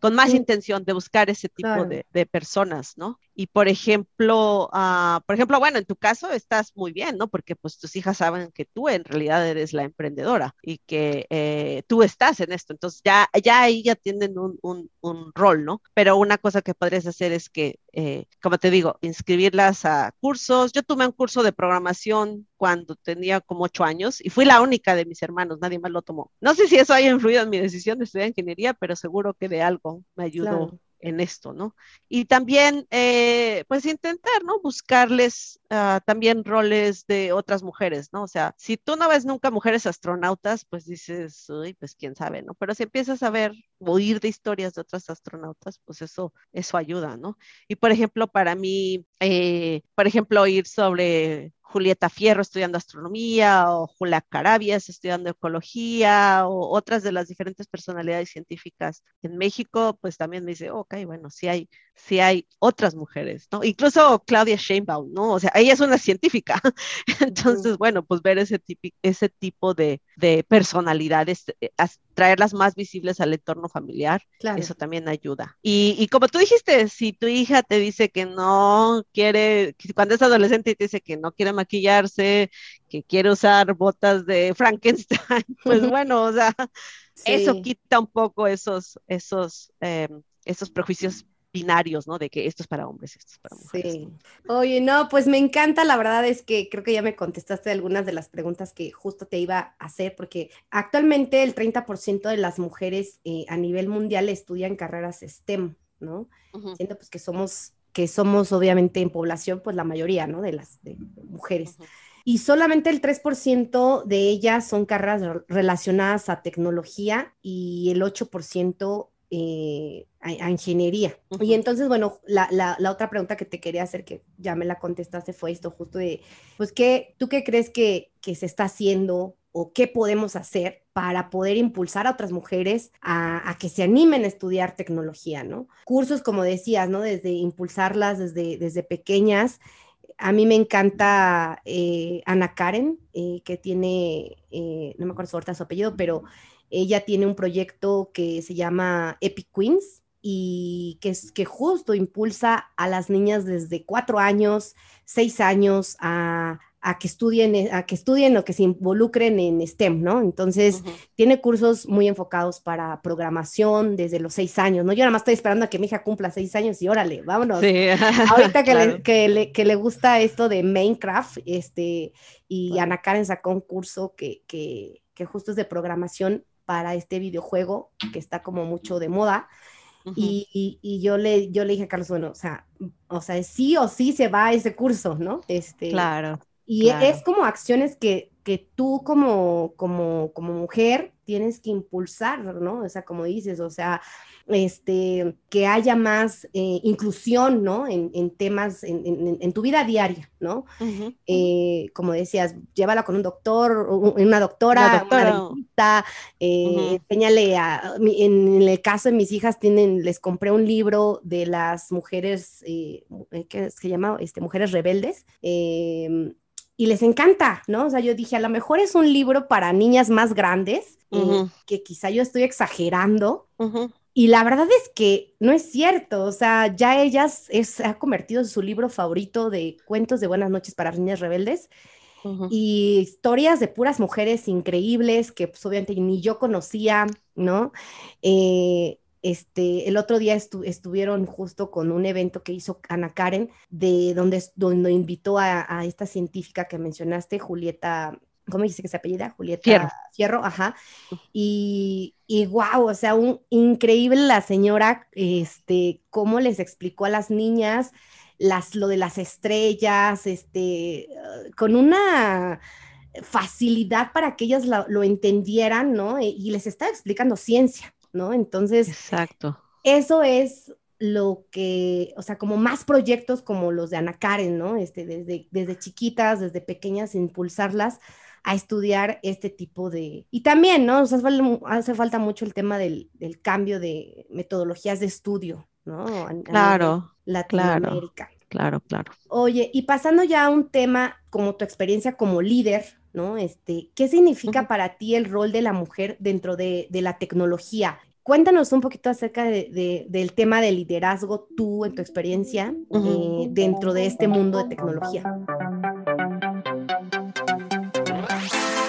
Con más sí. intención de buscar ese tipo claro. de, de, personas, ¿no? Y por ejemplo, uh, por ejemplo, bueno, en tu caso estás muy bien, ¿no? Porque pues tus hijas saben que tú en realidad eres la emprendedora y que eh, tú estás en esto, entonces ya, ya ahí ya tienen un, un, un, rol, ¿no? Pero una cosa que podrías hacer es que eh, como te digo, inscribirlas a cursos. Yo tomé un curso de programación cuando tenía como ocho años y fui la única de mis hermanos, nadie más lo tomó. No sé si eso haya influido en mi decisión de estudiar ingeniería, pero seguro que de algo me ayudó en esto, ¿no? Y también, eh, pues intentar, ¿no? Buscarles uh, también roles de otras mujeres, ¿no? O sea, si tú no ves nunca mujeres astronautas, pues dices, uy, pues quién sabe, ¿no? Pero si empiezas a ver, oír de historias de otras astronautas, pues eso, eso ayuda, ¿no? Y por ejemplo, para mí, eh, por ejemplo, oír sobre Julieta Fierro estudiando astronomía o Julia Carabias estudiando ecología o otras de las diferentes personalidades científicas en México, pues también me dice, ok, bueno, sí hay, sí hay otras mujeres, ¿no? Incluso Claudia Sheinbaum, ¿no? O sea, ella es una científica. Entonces, bueno, pues ver ese, ese tipo de, de personalidades, eh, traerlas más visibles al entorno familiar, eso también ayuda. Y, y, como tú dijiste, si tu hija te dice que no quiere, cuando es adolescente y te dice que no quiere maquillarse, que quiere usar botas de Frankenstein, pues bueno, o sea, eso quita un poco esos, esos, eh, esos prejuicios binarios, ¿no? De que esto es para hombres, esto es para mujeres. Sí. Oye, no, pues me encanta, la verdad es que creo que ya me contestaste algunas de las preguntas que justo te iba a hacer, porque actualmente el 30% de las mujeres eh, a nivel mundial estudian carreras STEM, ¿no? Siento pues que somos, que somos obviamente en población, pues la mayoría, ¿no? De las mujeres. Y solamente el 3% de ellas son carreras relacionadas a tecnología y el 8% eh, a, ingeniería. Y entonces, bueno, la, la, la, otra pregunta que te quería hacer, que ya me la contestaste, fue esto, justo de, pues, ¿qué, ¿tú qué crees que, que se está haciendo o qué podemos hacer para poder impulsar a otras mujeres a, que se animen a estudiar tecnología, ¿no? Cursos, como decías, ¿no? Desde impulsarlas desde, desde pequeñas. A mí me encanta eh, Ana Karen, eh, que tiene, no me acuerdo su apellido, pero ella tiene un proyecto que se llama Epic Queens y que, es, que justo impulsa a las niñas desde cuatro años, seis años a, que estudien, a que estudien o que se involucren en STEM, ¿no? Entonces, tiene cursos muy enfocados para programación desde los seis años, ¿no? Yo nada más estoy esperando a que mi hija cumpla seis años y órale, vámonos. Sí. Ahorita que, le, que, le, que, le, gusta esto de Minecraft, este, y Ana Karen sacó un curso que, que, que justo es de programación para este videojuego que está como mucho de moda. y, y, yo, le, yo le dije a Carlos, bueno, o sea, o sea, sí o sí se va a ese curso, ¿no? Este, claro. Y es como acciones que, que tú como, como, como mujer tienes que impulsar, ¿no? O sea, como dices, o sea, este, que haya más eh, inclusión, ¿no? En, temas, en, tu vida diaria, ¿no? Eh, como decías, llévala con un doctor, una doctora, una, doctora. Eh, enséñale a, en el caso de mis hijas, tienen, les compré un libro de las mujeres, ¿qué se llama? Este, mujeres rebeldes em, y les encanta, ¿no? O sea, yo dije, a lo mejor es un libro para niñas más grandes, que quizá yo estoy exagerando, y la verdad es que no es cierto, o sea, ya ellas se ha convertido en su libro favorito de cuentos de buenas noches para niñas rebeldes y historias de puras mujeres increíbles que pues, obviamente ni yo conocía, ¿no? Eh, este, el otro día estuvieron justo con un evento que hizo Ana Karen, de donde, donde invitó a, a esta científica que mencionaste, Julieta ¿cómo dice que se apellida? Julieta Fierro, ajá. Y, y wow, o sea, un, increíble la señora, este, cómo les explicó a las niñas las, lo de las estrellas, este, con una facilidad para que ellas lo, entendieran, ¿no? Y les estaba explicando ciencia, ¿no? Entonces, exacto. Eso es lo que, o sea, como más proyectos como los de Ana Karen, ¿no? Este, desde, desde chiquitas, desde pequeñas, impulsarlas a estudiar este tipo de... Y también, ¿no? hace, falta mucho el tema del, cambio de metodologías de estudio, ¿no? claro. Latinoamérica. Claro, claro. Oye, y pasando ya a un tema como tu experiencia como líder, ¿no? Este, ¿qué significa para ti el rol de la mujer dentro de, la tecnología? Cuéntanos un poquito acerca de, del tema de liderazgo tú en tu experiencia eh, dentro de este mundo de tecnología.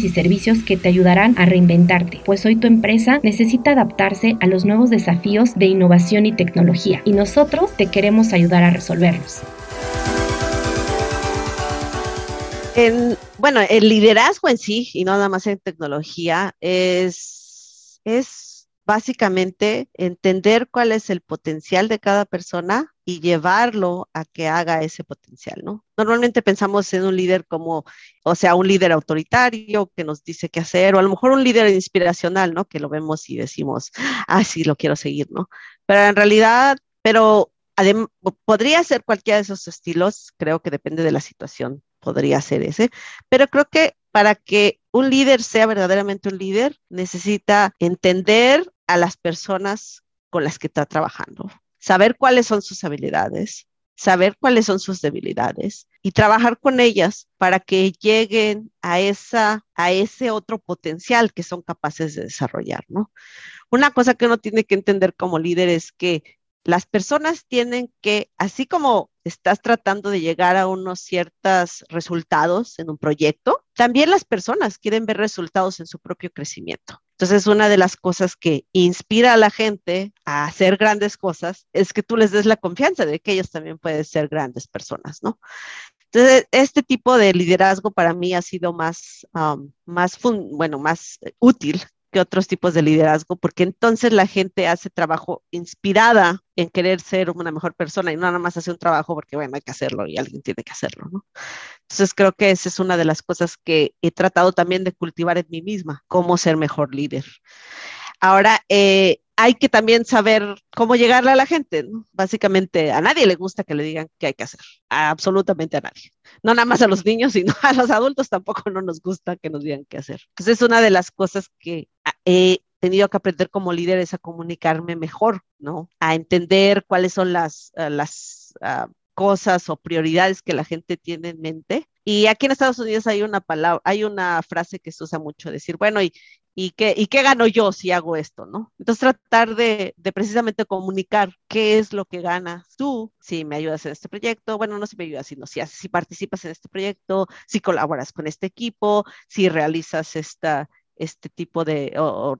y servicios que te ayudarán a reinventarte, pues hoy tu empresa necesita adaptarse a los nuevos desafíos de innovación y tecnología y nosotros te queremos ayudar a resolverlos. bueno, el liderazgo en sí, y no nada más en tecnología, es, es básicamente entender cuál es el potencial de cada persona y llevarlo a que haga ese potencial, ¿no? Normalmente pensamos en un líder como, o sea, un líder autoritario que nos dice qué hacer, o a lo mejor un líder inspiracional, ¿no? Que lo vemos y decimos, ah, sí, lo quiero seguir, ¿no? Pero en realidad, pero podría ser cualquiera de esos estilos, creo que depende de la situación, podría ser ese, pero creo que para que un líder sea verdaderamente un líder, necesita entender a las personas con las que está trabajando, saber cuáles son sus habilidades, saber cuáles son sus debilidades y trabajar con ellas para que lleguen a esa a ese otro potencial que son capaces de desarrollar, ¿no? Una cosa que uno tiene que entender como líder es que las personas tienen que, así como estás tratando de llegar a unos ciertos resultados en un proyecto, también las personas quieren ver resultados en su propio crecimiento. Entonces, una de las cosas que inspira a la gente a hacer grandes cosas es que tú les des la confianza de que ellos también pueden ser grandes personas, ¿no? Entonces, este tipo de liderazgo para mí ha sido más, um, más bueno, más útil que otros tipos de liderazgo, porque entonces la gente hace trabajo inspirada en querer ser una mejor persona y no nada más hace un trabajo porque, bueno, hay que hacerlo y alguien tiene que hacerlo, ¿no? Entonces creo que esa es una de las cosas que he tratado también de cultivar en mí misma, cómo ser mejor líder. Ahora, eh, hay que también saber cómo llegarle a la gente. ¿no? Básicamente, a nadie le gusta que le digan qué hay que hacer. absolutamente a nadie. No nada más a los niños, sino a los adultos tampoco no nos gusta que nos digan qué hacer. Entonces, es una de las cosas que he tenido que aprender como líder es a comunicarme mejor, ¿no? A entender cuáles son las, ah, las ah, cosas o prioridades que la gente tiene en mente. Y aquí en Estados Unidos hay una palabra, hay una frase que se usa mucho, decir, bueno, ¿y, y, qué, y qué gano yo si hago esto, no? Entonces tratar de, de, precisamente comunicar qué es lo que ganas tú si me ayudas en este proyecto, bueno, no si me ayudas, sino si, si participas en este proyecto, si colaboras con este equipo, si realizas esta, este tipo de,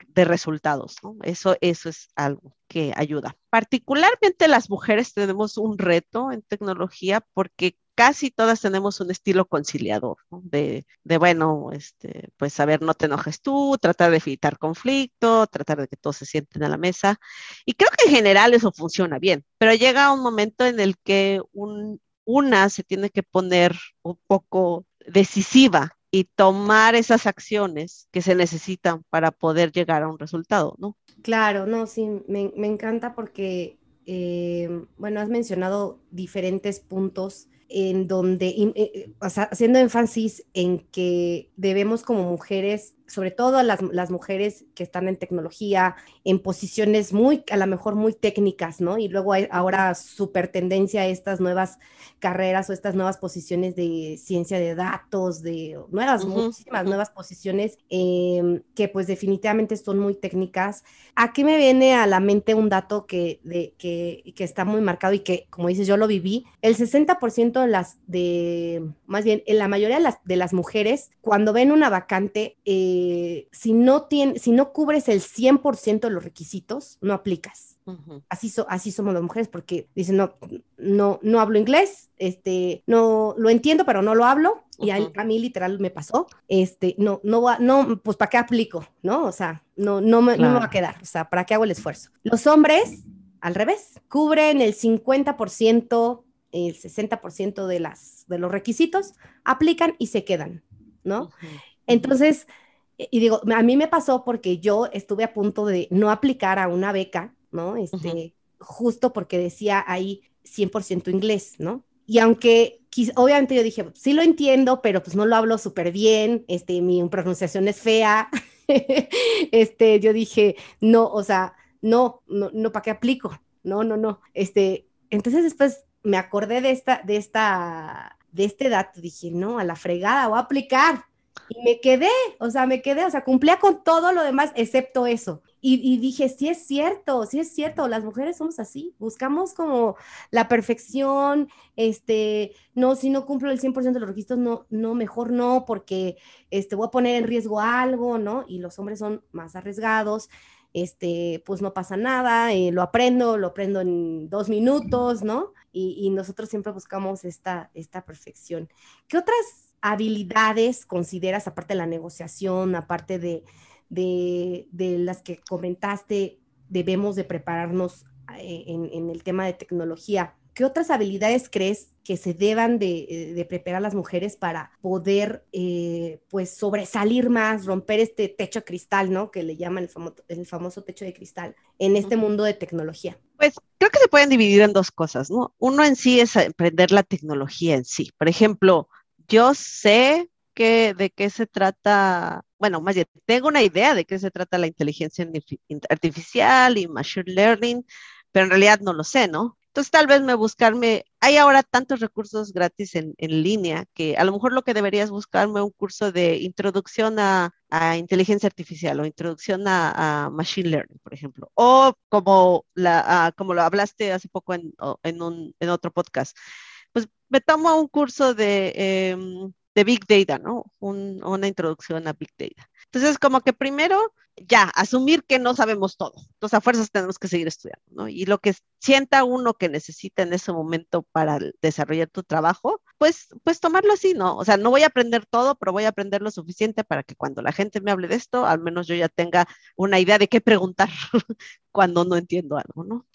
de resultados, ¿no? Eso, eso es algo que ayuda. Particularmente las mujeres tenemos un reto en tecnología porque casi todas tenemos un estilo conciliador, ¿no? de, de, bueno, este, pues a ver, no te enojes tú, tratar de evitar conflicto, tratar de que todos se sienten a la mesa. Y creo que en general eso funciona bien, pero llega un momento en el que un, una se tiene que poner un poco decisiva y tomar esas acciones que se necesitan para poder llegar a un resultado, ¿no? Claro, no, sí, me, encanta porque, eh, bueno, has mencionado diferentes puntos en donde, eh, haciendo énfasis en que debemos como mujeres sobre todo las, las, mujeres que están en tecnología, en posiciones muy, a lo mejor muy técnicas, ¿no? Y luego hay ahora súper tendencia a estas nuevas carreras o estas nuevas posiciones de ciencia de datos, de nuevas, muchísimas nuevas posiciones em, que pues definitivamente son muy técnicas. Aquí me viene a la mente un dato que, de, que, que está muy marcado y que, como dices, yo lo viví. El 60% de las, de, más bien, en la mayoría de las, de las mujeres, cuando ven una vacante, eh, eh, si, no tiene, si no cubres el 100% de los requisitos, no aplicas. así, así somos las mujeres porque dicen, no, no, no hablo inglés, este, no, lo entiendo, pero no lo hablo. Y a, mí literal me pasó, este, no, no, no, pues ¿para qué aplico? ¿No? O sea, no, no, me, no me va a quedar, o sea, ¿para qué hago el esfuerzo? Los hombres, al revés, cubren el 50%, el 60% de, las, de los requisitos, aplican y se quedan, ¿no? Entonces, y digo, a mí me pasó porque yo estuve a punto de no aplicar a una beca, ¿no? Este, justo porque decía ahí 100% inglés, ¿no? y aunque obviamente yo dije, sí lo entiendo, pero pues no lo hablo súper bien, este, mi pronunciación es fea, este, yo dije, no, o sea, no, no, no, ¿para qué aplico? No, no, no, este, entonces después me acordé de esta, de esta, de este dato, dije, no, a la fregada, voy a aplicar. Y me quedé, o sea, me quedé, o sea, cumplía con todo lo demás excepto eso. Y, dije, sí es cierto, sí es cierto, las mujeres somos así, buscamos como la perfección, este, no, si no cumplo el 100% de los registros, no, no, mejor no, porque este, voy a poner en riesgo algo, ¿no? Y los hombres son más arriesgados, este, pues no pasa nada, eh, lo aprendo, lo aprendo en dos minutos, ¿no? Y, y nosotros siempre buscamos esta, esta perfección. ¿Qué otras habilidades consideras, aparte de la negociación, aparte de, de, las que comentaste, debemos de prepararnos eh, en, el tema de tecnología? ¿Qué otras habilidades crees que se deban de, eh, de preparar las mujeres para poder, eh, pues, sobresalir más, romper este techo de cristal, ¿no? Que le llaman el, famoso, el famoso techo de cristal en este mundo de tecnología. Pues creo que se pueden dividir en dos cosas, ¿no? Uno en sí es aprender la tecnología en sí. Por ejemplo, yo sé que, de qué se trata, bueno, más bien, tengo una idea de qué se trata la inteligencia artificial y machine learning, pero en realidad no lo sé, ¿no? Entonces tal vez me buscarme, hay ahora tantos recursos gratis en, línea que a lo mejor lo que deberías buscarme un curso de introducción a, inteligencia artificial o introducción a, machine learning, por ejemplo, o como, la, como lo hablaste hace poco en, en, un, en otro podcast, pues me tomo un curso de, em, de Big Data, ¿no? una introducción a Big Data. Entonces, como que primero, ya, asumir que no sabemos todo. Entonces, a fuerzas tenemos que seguir estudiando, ¿no? Y lo que sienta uno que necesita en ese momento para desarrollar tu trabajo, pues, pues tomarlo así, ¿no? O sea, no voy a aprender todo, pero voy a aprender lo suficiente para que cuando la gente me hable de esto, al menos yo ya tenga una idea de qué preguntar cuando no entiendo algo, ¿no?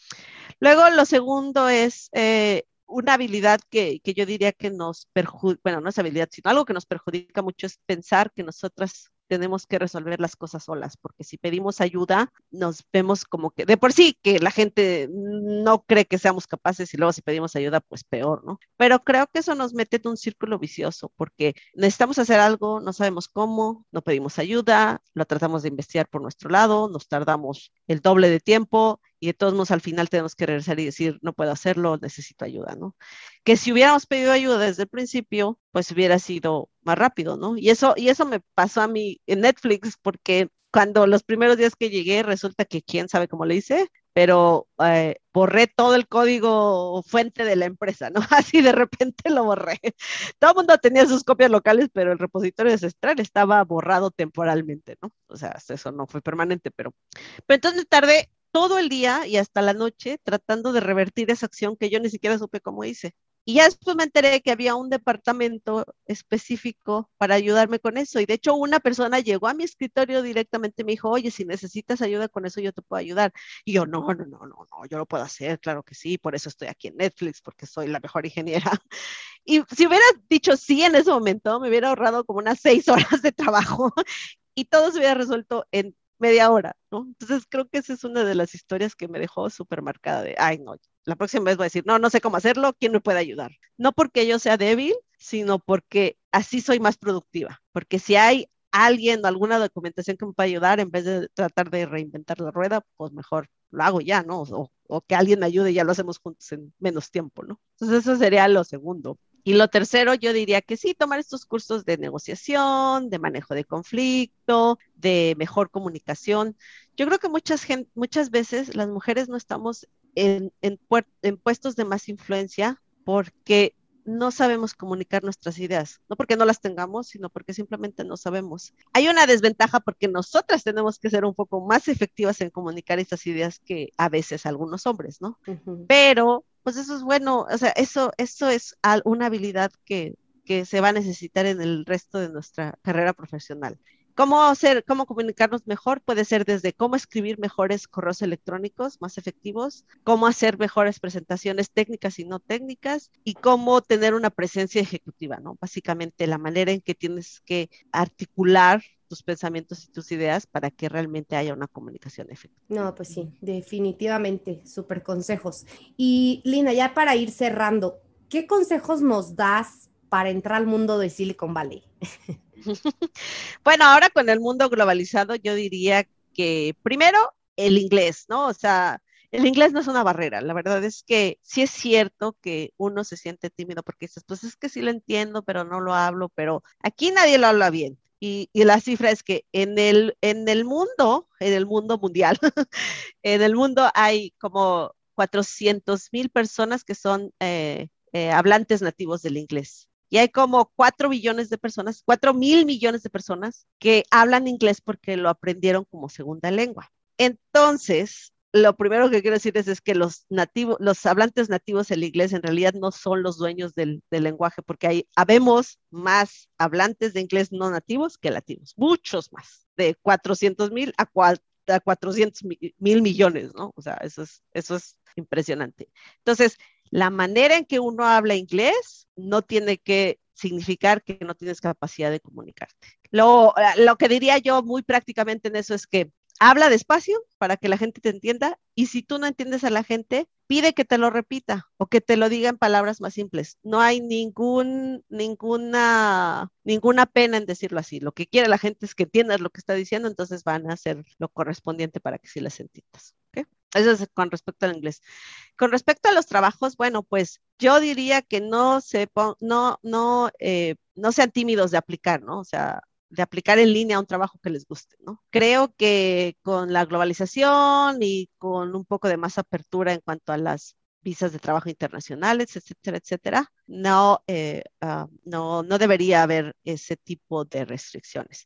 Luego, lo segundo es eh, una habilidad que, yo diría que nos perjudica, bueno, no es habilidad, sino algo que nos perjudica mucho es pensar que nosotras tenemos que resolver las cosas solas, porque si pedimos ayuda, nos vemos como que de por sí que la gente no cree que seamos capaces y luego si pedimos ayuda, pues peor, ¿no? Pero creo que eso nos mete en un círculo vicioso, porque necesitamos hacer algo, no sabemos cómo, no pedimos ayuda, lo tratamos de investigar por nuestro lado, nos tardamos el doble de tiempo y de todos modos al final tenemos que regresar y decir, no puedo hacerlo, necesito ayuda, ¿no? Que si hubiéramos pedido ayuda desde el principio, pues hubiera sido más rápido, ¿no? Y eso, y eso me pasó a mí en Netflix, porque cuando los primeros días que llegué, resulta que quién sabe cómo le hice, pero eh, borré todo el código fuente de la empresa, ¿no? Así de repente lo borré. Todo el mundo tenía sus copias locales, pero el repositorio ancestral estaba borrado temporalmente, ¿no? O sea, eso no fue permanente, pero, pero entonces tardé todo el día y hasta la noche tratando de revertir esa acción que yo ni siquiera supe cómo hice. Y ya después me enteré que había un departamento específico para ayudarme con eso. Y de hecho una persona llegó a mi escritorio directamente y me dijo, oye, si necesitas ayuda con eso, yo te puedo ayudar. Y yo, no, no, no, no, no, yo lo puedo hacer, claro que sí, por eso estoy aquí en Netflix, porque soy la mejor ingeniera. Y si hubiera dicho sí en ese momento, me hubiera ahorrado como unas seis horas de trabajo y todo se hubiera resuelto en media hora, ¿no? Entonces creo que esa es una de las historias que me dejó súper marcada de, ay, no, la próxima vez voy a decir, no, no sé cómo hacerlo, ¿quién me puede ayudar? No porque yo sea débil, sino porque así soy más productiva, porque si hay alguien o alguna documentación que me pueda ayudar, en vez de tratar de reinventar la rueda, pues mejor lo hago ya, ¿no? O, que alguien me ayude ya lo hacemos juntos en menos tiempo, ¿no? Entonces eso sería lo segundo. Y lo tercero, yo diría que sí, tomar estos cursos de negociación, de manejo de conflicto, de mejor comunicación. Yo creo que muchas, muchas veces las mujeres no estamos en, en, en puestos de más influencia porque no sabemos comunicar nuestras ideas, no porque no las tengamos, sino porque simplemente no sabemos. Hay una desventaja porque nosotras tenemos que ser un poco más efectivas en comunicar estas ideas que a veces algunos hombres, ¿no? Pero pues eso es bueno, o sea, eso, eso es una habilidad que, que se va a necesitar en el resto de nuestra carrera profesional. ¿Cómo hacer, cómo comunicarnos mejor? Puede ser desde cómo escribir mejores correos electrónicos más efectivos, cómo hacer mejores presentaciones técnicas y no técnicas, y cómo tener una presencia ejecutiva, ¿no? Básicamente la manera en que tienes que articular tus pensamientos y tus ideas para que realmente haya una comunicación efectiva. No, pues sí, definitivamente, súper consejos. Y Lina, ya para ir cerrando, ¿qué consejos nos das para entrar al mundo de Silicon Valley? bueno, ahora con el mundo globalizado, yo diría que primero el inglés, ¿no? O sea, el inglés no es una barrera. La verdad es que sí es cierto que uno se siente tímido porque dices, pues es que sí lo entiendo, pero no lo hablo, pero aquí nadie lo habla bien. Y, la cifra es que en el, en el mundo, en el mundo mundial, en el mundo hay como 400 mil personas que son eh, eh, hablantes nativos del inglés. Y hay como 4 billones de personas, 4 mil millones de personas que hablan inglés porque lo aprendieron como segunda lengua. Entonces, lo primero que quiero decir es, que los nativos, los hablantes nativos del inglés en realidad no son los dueños del, lenguaje, porque hay, habemos más hablantes de inglés no nativos que nativos, muchos más, de 400 mil a, a 400 mil millones, ¿no? O sea, eso es, eso es impresionante. Entonces, la manera en que uno habla inglés no tiene que significar que no tienes capacidad de comunicarte. Lo, lo que diría yo muy prácticamente en eso es que habla despacio para que la gente te entienda y si tú no entiendes a la gente, pide que te lo repita o que te lo diga en palabras más simples. No hay ninguna, ninguna pena en decirlo así. Lo que quiere la gente es que entiendas lo que está diciendo, entonces van a hacer lo correspondiente para que sí las entiendas. Eso es con respecto al inglés. Con respecto a los trabajos, bueno, pues yo diría que no se no, no, eh, no sean tímidos de aplicar, ¿no? O sea, de aplicar en línea un trabajo que les guste, ¿no? Creo que con la globalización y con un poco de más apertura en cuanto a las visas de trabajo internacionales, etcétera, etcétera, no, eh, ah, no, no debería haber ese tipo de restricciones.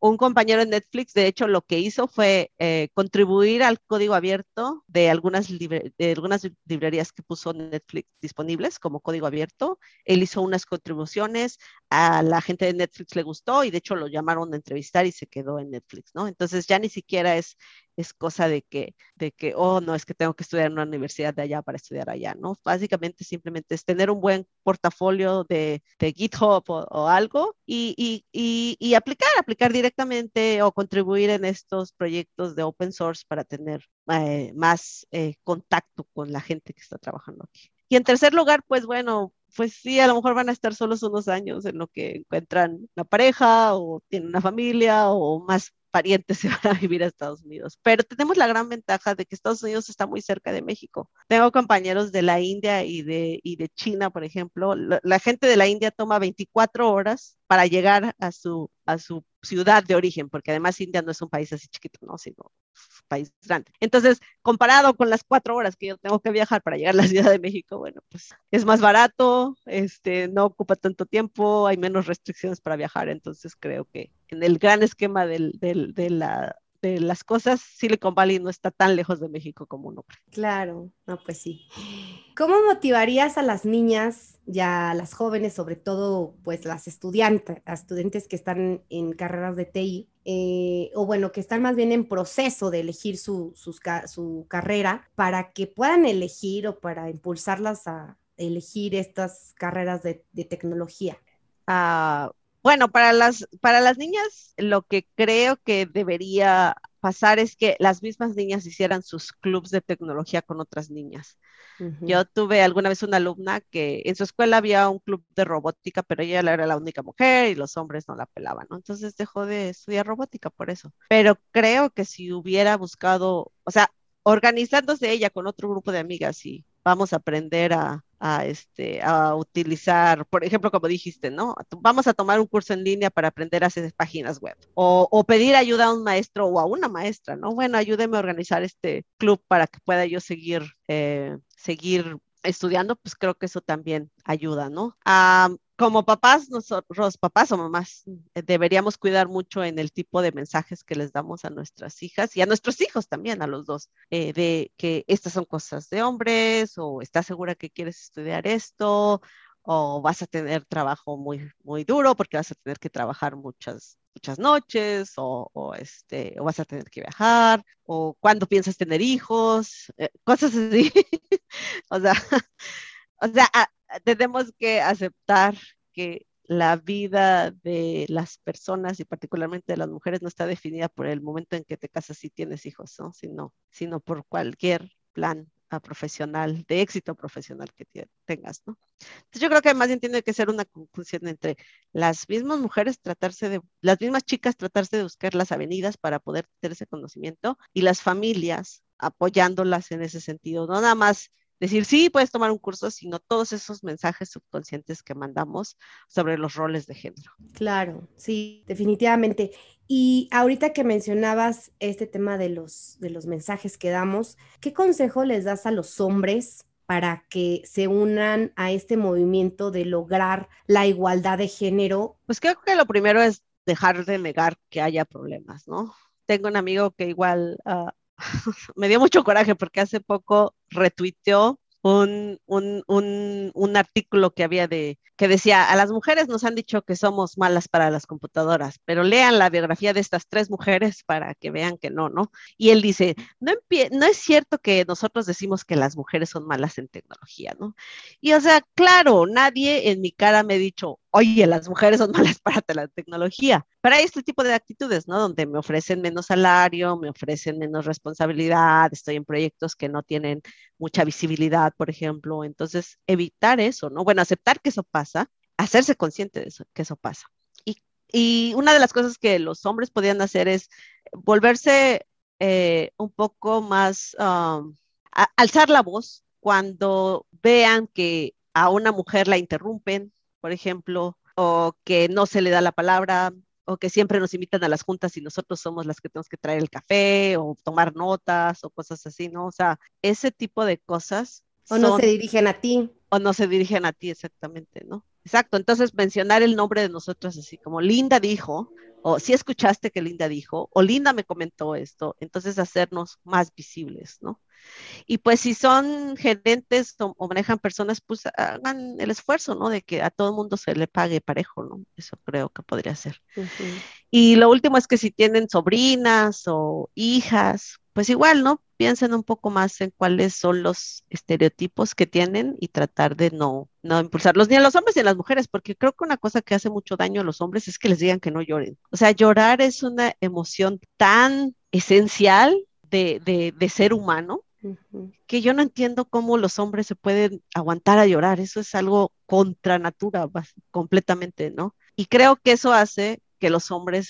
Un compañero en Netflix, de hecho, lo que hizo fue eh, contribuir al código abierto de algunas, de algunas librerías que puso Netflix disponibles como código abierto. Él hizo unas contribuciones, a la gente de Netflix le gustó y de hecho lo llamaron a entrevistar y se quedó en Netflix, ¿no? Entonces ya ni siquiera es, es cosa de que, de que, oh, no, es que tengo que estudiar en una universidad de allá para estudiar allá, ¿no? Básicamente simplemente es tener un buen portafolio de, de GitHub o, algo y, y, y, aplicar, aplicar directamente o contribuir en estos proyectos de open source para tener eh, más eh, contacto con la gente que está trabajando aquí. Y en tercer lugar, pues bueno, pues sí, a lo mejor van a estar solos unos años en lo que encuentran una pareja o tienen una familia o más parientes se van a vivir a Estados Unidos. Pero tenemos la gran ventaja de que Estados Unidos está muy cerca de México. Tengo compañeros de la India y de, y de China, por ejemplo. La, gente de la India toma 24 horas para llegar a su, a su ciudad de origen, porque además India no es un país así chiquito, ¿no? sino un país grande. Entonces, comparado con las cuatro horas que yo tengo que viajar para llegar a la Ciudad de México, bueno, pues es más barato, este, no ocupa tanto tiempo, hay menos restricciones para viajar, entonces creo que en el gran esquema del, del, de, la, de las cosas, Silicon Valley no está tan lejos de México como uno cree. Claro, no, pues sí. ¿Cómo motivarías a las niñas y a las jóvenes, sobre todo pues las estudiantes, a estudiantes que están en carreras de TI, eh, o bueno, que están más bien en proceso de elegir su, su carrera, para que puedan elegir o para impulsarlas a elegir estas carreras de, de tecnología? Ah, bueno, para las, para las niñas, lo que creo que debería pasar es que las mismas niñas hicieran sus clubs de tecnología con otras niñas. Yo tuve alguna vez una alumna que en su escuela había un club de robótica, pero ella era la única mujer y los hombres no la pelaban, ¿no? Entonces dejó de estudiar robótica por eso. Pero creo que si hubiera buscado, o sea, organizándose ella con otro grupo de amigas y vamos a aprender a, este, a utilizar, por ejemplo, como dijiste, ¿no? Vamos a tomar un curso en línea para aprender a hacer páginas web o, pedir ayuda a un maestro o a una maestra, ¿no? Bueno, ayúdeme a organizar este club para que pueda yo seguir, eh, seguir estudiando, pues creo que eso también ayuda, ¿no? Como papás, nosotros, papás o mamás, eh, deberíamos cuidar mucho en el tipo de mensajes que les damos a nuestras hijas y a nuestros hijos también, a los dos, eh, de que estas son cosas de hombres o estás segura que quieres estudiar esto o vas a tener trabajo muy, muy duro porque vas a tener que trabajar muchas, muchas noches o, este, o vas a tener que viajar o cuándo piensas tener hijos, eh, cosas así. o sea, o sea, tenemos que aceptar que la vida de las personas y particularmente de las mujeres no está definida por el momento en que te casas y tienes hijos, ¿no? sino, sino por cualquier plan profesional, de éxito profesional que tengas, ¿no? Entonces yo creo que más bien tiene que ser una conjunción entre las mismas mujeres tratarse de, las mismas chicas tratarse de buscar las avenidas para poder tener ese conocimiento y las familias apoyándolas en ese sentido, no nada más decir, sí, puedes tomar un curso, sino todos esos mensajes subconscientes que mandamos sobre los roles de género. Claro, sí, definitivamente. Y ahorita que mencionabas este tema de los, de los mensajes que damos, ¿qué consejo les das a los hombres para que se unan a este movimiento de lograr la igualdad de género? Pues creo que lo primero es dejar de negar que haya problemas, ¿no? Tengo un amigo que igual uh, me dio mucho coraje porque hace poco retuiteó un, un, un, un, artículo que había de que decía a las mujeres nos han dicho que somos malas para las computadoras, pero lean la biografía de estas tres mujeres para que vean que no, ¿no? Y él dice, no, no es cierto que nosotros decimos que las mujeres son malas en tecnología, ¿no? Y o sea, claro, nadie en mi cara me ha dicho, oye, las mujeres son malas para la tecnología. Pero hay este tipo de actitudes, ¿no? Donde me ofrecen menos salario, me ofrecen menos responsabilidad, estoy en proyectos que no tienen mucha visibilidad, por ejemplo. Entonces, evitar eso, ¿no? Bueno, aceptar que eso pasa, hacerse consciente de eso, que eso pasa. Y, y una de las cosas que los hombres podían hacer es volverse eh, un poco más, um, alzar la voz cuando vean que a una mujer la interrumpen, por ejemplo, o que no se le da la palabra, o que siempre nos invitan a las juntas y nosotros somos las que tenemos que traer el café o tomar notas o cosas así, ¿no? O sea, ese tipo de cosas. O no se dirigen a ti. O no se dirigen a ti exactamente, ¿no? Exacto, entonces mencionar el nombre de nosotros así como Linda dijo, o si escuchaste que Linda dijo, o Linda me comentó esto, entonces hacernos más visibles, ¿no? Y pues si son gerentes o, manejan personas, pues hagan el esfuerzo, ¿no? De que a todo el mundo se le pague parejo, ¿no? Eso creo que podría ser. Y lo último es que si tienen sobrinas o hijas, pues igual, ¿no? Piensen un poco más en cuáles son los estereotipos que tienen y tratar de no, no impulsarlos ni a los hombres ni a las mujeres, porque creo que una cosa que hace mucho daño a los hombres es que les digan que no lloren. O sea, llorar es una emoción tan esencial de, de, de ser humano que yo no entiendo cómo los hombres se pueden aguantar a llorar, eso es algo contra natura completamente, ¿no? Y creo que eso hace que los hombres,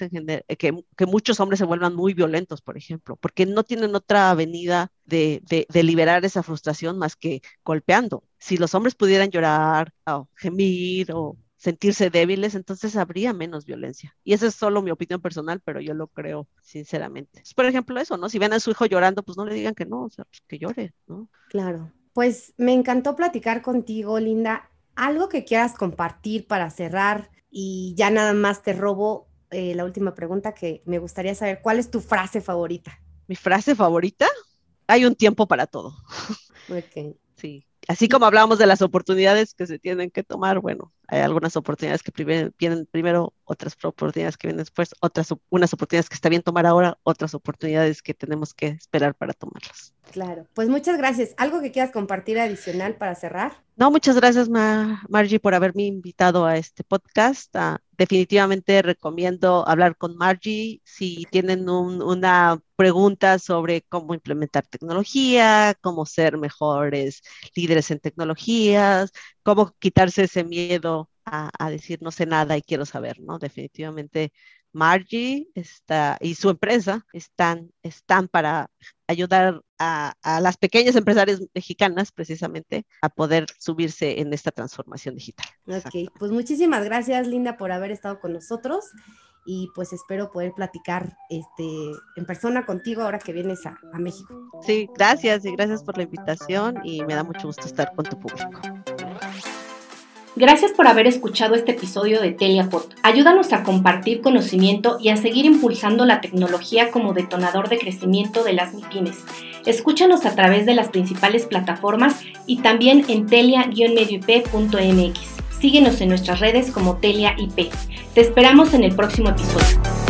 que, muchos hombres se vuelvan muy violentos, por ejemplo, porque no tienen otra avenida de, de, de, liberar esa frustración más que golpeando. Si los hombres pudieran llorar o gemir o sentirse débiles, entonces habría menos violencia. Y esa es solo mi opinión personal, pero yo lo creo sinceramente. Por ejemplo, eso, ¿no? Si ven a su hijo llorando, pues no le digan que no, o sea, pues que llore, ¿no? Claro. Pues me encantó platicar contigo, Linda. Algo que quieras compartir para cerrar y ya nada más te robo eh, la última pregunta que me gustaría saber, ¿cuál es tu frase favorita? ¿Mi frase favorita? Hay un tiempo para todo. Ok. Sí, así como hablábamos de las oportunidades que se tienen que tomar, bueno, hay algunas oportunidades que vienen primero, otras oportunidades que vienen después, otras unas oportunidades que está bien tomar ahora, otras oportunidades que tenemos que esperar para tomarlas. Claro, pues muchas gracias. ¿Algo que quieras compartir adicional para cerrar? No, muchas gracias, Margie, por haberme invitado a este podcast. Ah, definitivamente recomiendo hablar con Margie si tienen una pregunta sobre cómo implementar tecnología, cómo ser mejores líderes en tecnologías, cómo quitarse ese miedo a, a decir no sé nada y quiero saber, ¿no? Definitivamente Margie está, y su empresa están, están para ayudar a, a, las pequeñas empresarias mexicanas precisamente a poder subirse en esta transformación digital. Ok, pues muchísimas gracias Linda por haber estado con nosotros y pues espero poder platicar este, en persona contigo ahora que vienes a, a México. Sí, gracias y gracias por la invitación y me da mucho gusto estar con tu público. Gracias por haber escuchado este episodio de Teliapod. Ayúdanos a compartir conocimiento y a seguir impulsando la tecnología como detonador de crecimiento de las MIPIMES. Escúchanos a través de las principales plataformas y también en telia-medioip.mx. Síguenos en nuestras redes como Telia IP. Te esperamos en el próximo episodio.